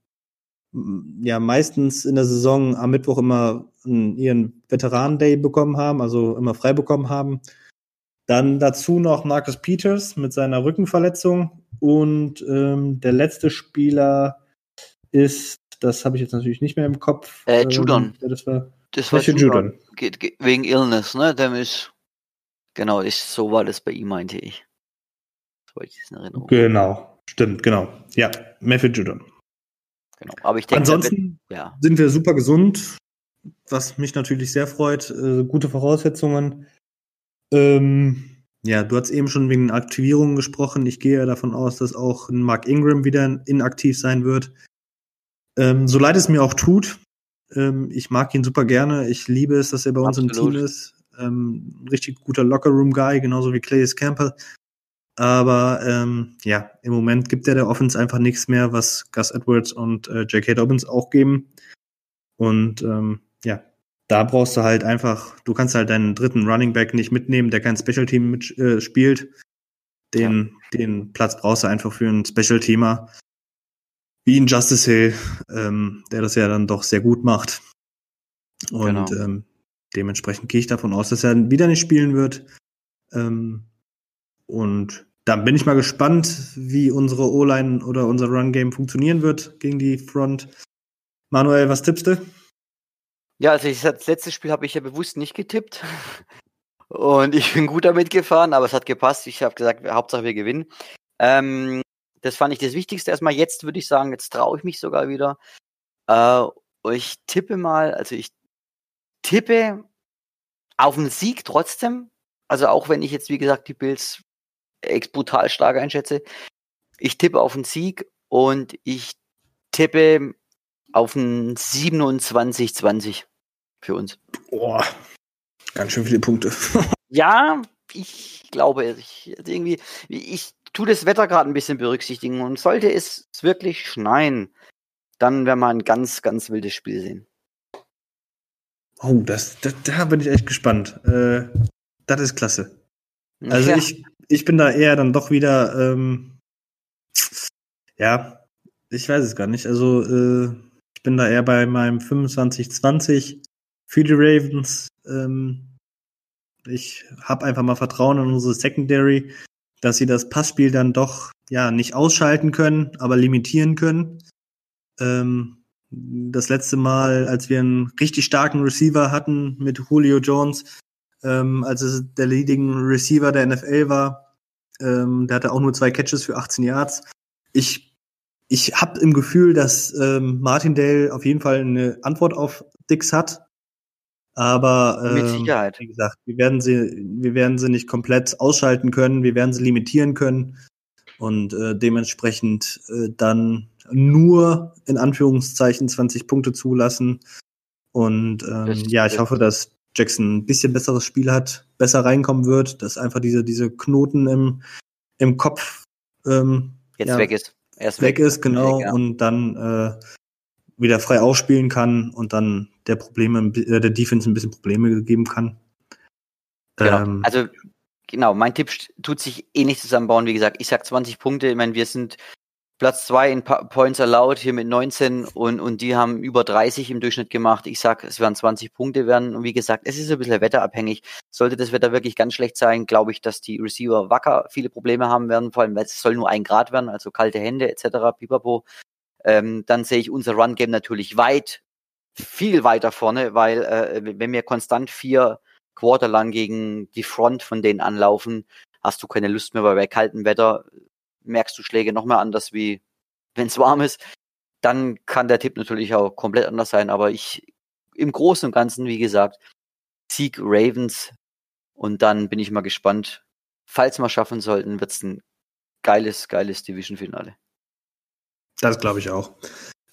ja meistens in der Saison am Mittwoch immer n- ihren Veteran-Day bekommen haben, also immer frei bekommen haben. Dann dazu noch Marcus Peters mit seiner Rückenverletzung und ähm, der letzte Spieler ist, das habe ich jetzt natürlich nicht mehr im Kopf. Äh, ähm, Judon. wer das war. Das war Judon. Judon. Geht, geht, wegen Illness, ne? Dem ist. Genau, ist, so war das bei ihm, meinte ich. Soweit ich es in Erinnerung. Genau, stimmt, genau. Ja, Matthew Judon. Genau. Aber ich denke, Ansonsten wird- ja. sind wir super gesund, was mich natürlich sehr freut. Äh, gute Voraussetzungen. Ähm, ja, du hast eben schon wegen Aktivierungen gesprochen. Ich gehe ja davon aus, dass auch Mark Ingram wieder inaktiv sein wird. Ähm, so leid es mir auch tut, ähm, ich mag ihn super gerne. Ich liebe es, dass er bei uns im. Team ist. Ähm, richtig guter Lockerroom-Guy, genauso wie Clayus Campbell. Aber ähm, ja, im Moment gibt er der Offense einfach nichts mehr, was Gus Edwards und äh, J.K. Dobbins auch geben. Und ähm, ja, da brauchst du halt einfach, du kannst halt deinen dritten Running Back nicht mitnehmen, der kein Special Team mit, äh, spielt. Den, den Platz brauchst du einfach für einen Special Teamer. wie ein Justice Hill, ähm, der das ja dann doch sehr gut macht. Und genau. ähm, dementsprechend gehe ich davon aus, dass er wieder nicht spielen wird. Ähm, und dann bin ich mal gespannt, wie unsere O-Line oder unser Run-Game funktionieren wird gegen die Front. Manuel, was tippst du? Ja, also das letzte Spiel habe ich ja bewusst nicht getippt. <laughs> Und ich bin gut damit gefahren, aber es hat gepasst. Ich habe gesagt, Hauptsache wir gewinnen. Ähm, das fand ich das Wichtigste. Erstmal jetzt würde ich sagen, jetzt traue ich mich sogar wieder. Äh, ich tippe mal, also ich tippe auf einen Sieg trotzdem. Also auch wenn ich jetzt, wie gesagt, die Bills brutal stark einschätze. Ich tippe auf einen Sieg und ich tippe auf ein 27-20 für uns. Boah, ganz schön viele Punkte. <laughs> ja, ich glaube, ich, irgendwie, ich tue das Wetter gerade ein bisschen berücksichtigen und sollte es wirklich schneien, dann werden wir ein ganz, ganz wildes Spiel sehen. Oh, das, das da bin ich echt gespannt. Äh, das ist klasse. Also ja. ich, ich bin da eher dann doch wieder, ähm, ja, ich weiß es gar nicht. Also äh, ich bin da eher bei meinem 25-20 für die Ravens. Ähm, ich habe einfach mal Vertrauen in unsere Secondary, dass sie das Passspiel dann doch ja nicht ausschalten können, aber limitieren können. Ähm, das letzte Mal, als wir einen richtig starken Receiver hatten mit Julio Jones, ähm, als es der Leading Receiver der NFL war. Ähm, der hatte auch nur zwei Catches für 18 Yards. Ich, ich habe im Gefühl, dass ähm, Martindale auf jeden Fall eine Antwort auf Dix hat. Aber ähm, mit Sicherheit. wie gesagt, wir werden sie, wir werden sie nicht komplett ausschalten können, wir werden sie limitieren können und äh, dementsprechend äh, dann nur in Anführungszeichen 20 Punkte zulassen. Und ähm, ja, ich hoffe, dass Jackson ein bisschen besseres Spiel hat, besser reinkommen wird, dass einfach diese, diese Knoten im, im Kopf ähm, jetzt ja, weg ist. Erst weg, weg ist, genau, weg, ja. und dann äh, wieder frei aufspielen kann und dann der Probleme, äh, der Defense ein bisschen Probleme geben kann. Genau. Ähm, also genau, mein Tipp tut sich eh nicht zusammenbauen. Wie gesagt, ich sag 20 Punkte. Ich meine, wir sind Platz zwei in Points allowed hier mit 19 und, und die haben über 30 im Durchschnitt gemacht. Ich sag, es werden 20 Punkte werden. Und wie gesagt, es ist ein bisschen wetterabhängig. Sollte das Wetter wirklich ganz schlecht sein, glaube ich, dass die Receiver wacker viele Probleme haben werden, vor allem, weil es soll nur ein Grad werden, also kalte Hände etc. Pipapo. Ähm, dann sehe ich unser Run-Game natürlich weit, viel weiter vorne, weil äh, wenn wir konstant vier Quarter lang gegen die Front von denen anlaufen, hast du keine Lust mehr, weil bei kaltem Wetter merkst du Schläge noch mehr anders, wie wenn es warm ist. Dann kann der Tipp natürlich auch komplett anders sein. Aber ich im Großen und Ganzen, wie gesagt, Sieg Ravens. Und dann bin ich mal gespannt. Falls wir schaffen sollten, wird es ein geiles, geiles Division-Finale. Das glaube ich auch.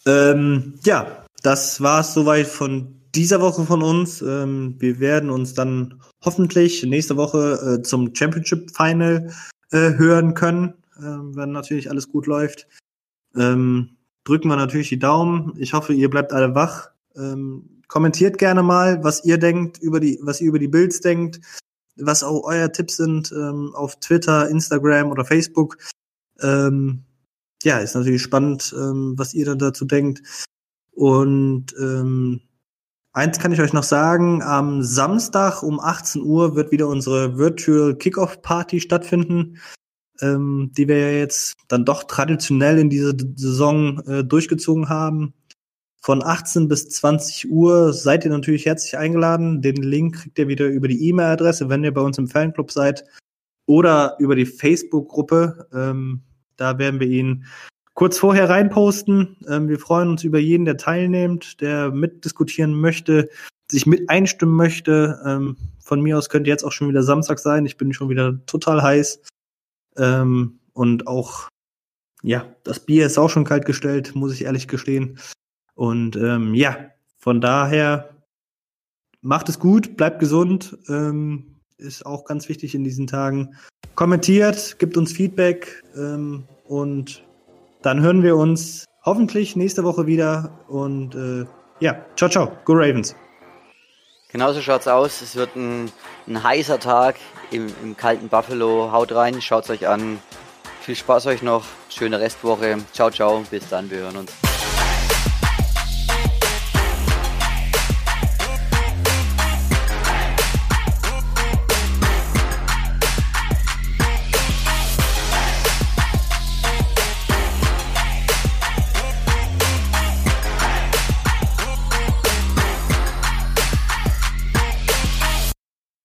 Ähm, ja, das war es soweit von dieser Woche von uns. Ähm, wir werden uns dann hoffentlich nächste Woche äh, zum Championship Final äh, hören können äh, wenn natürlich alles gut läuft. Ähm, drücken wir natürlich die Daumen. Ich hoffe, ihr bleibt alle wach. Ähm, kommentiert gerne mal, was ihr denkt über die, was ihr über die Builds denkt, was auch euer Tipps sind ähm, auf Twitter, Instagram oder Facebook. Ähm, ja, ist natürlich spannend, ähm, was ihr da dazu denkt. Und ähm, eins kann ich euch noch sagen, am Samstag um 18 Uhr wird wieder unsere Virtual Kickoff Party stattfinden ähm, die wir ja jetzt dann doch traditionell in dieser Saison äh, durchgezogen haben. Von 18 bis 20 Uhr seid ihr natürlich herzlich eingeladen. Den Link kriegt ihr wieder über die E-Mail-Adresse, wenn ihr bei uns im Fanclub seid, oder über die Facebook-Gruppe. Ähm, da werden wir ihn kurz vorher reinposten. Ähm, wir freuen uns über jeden, der teilnimmt, der mitdiskutieren möchte, sich mit einstimmen möchte. Ähm, von mir aus könnte jetzt auch schon wieder Samstag sein. Ich bin schon wieder total heiß. Ähm, und auch, ja, das Bier ist auch schon kalt gestellt, muss ich ehrlich gestehen. Und ähm, ja, von daher macht es gut, bleibt gesund. Ähm, ist auch ganz wichtig in diesen Tagen. Kommentiert, gibt uns Feedback ähm, und dann hören wir uns hoffentlich nächste Woche wieder. Und äh, ja, ciao, ciao, go Ravens. Genauso schaut's aus. Es wird ein, ein heißer Tag im, im, kalten Buffalo. Haut rein, schaut's euch an. Viel Spaß euch noch. Schöne Restwoche. Ciao, ciao. Bis dann. Wir hören uns.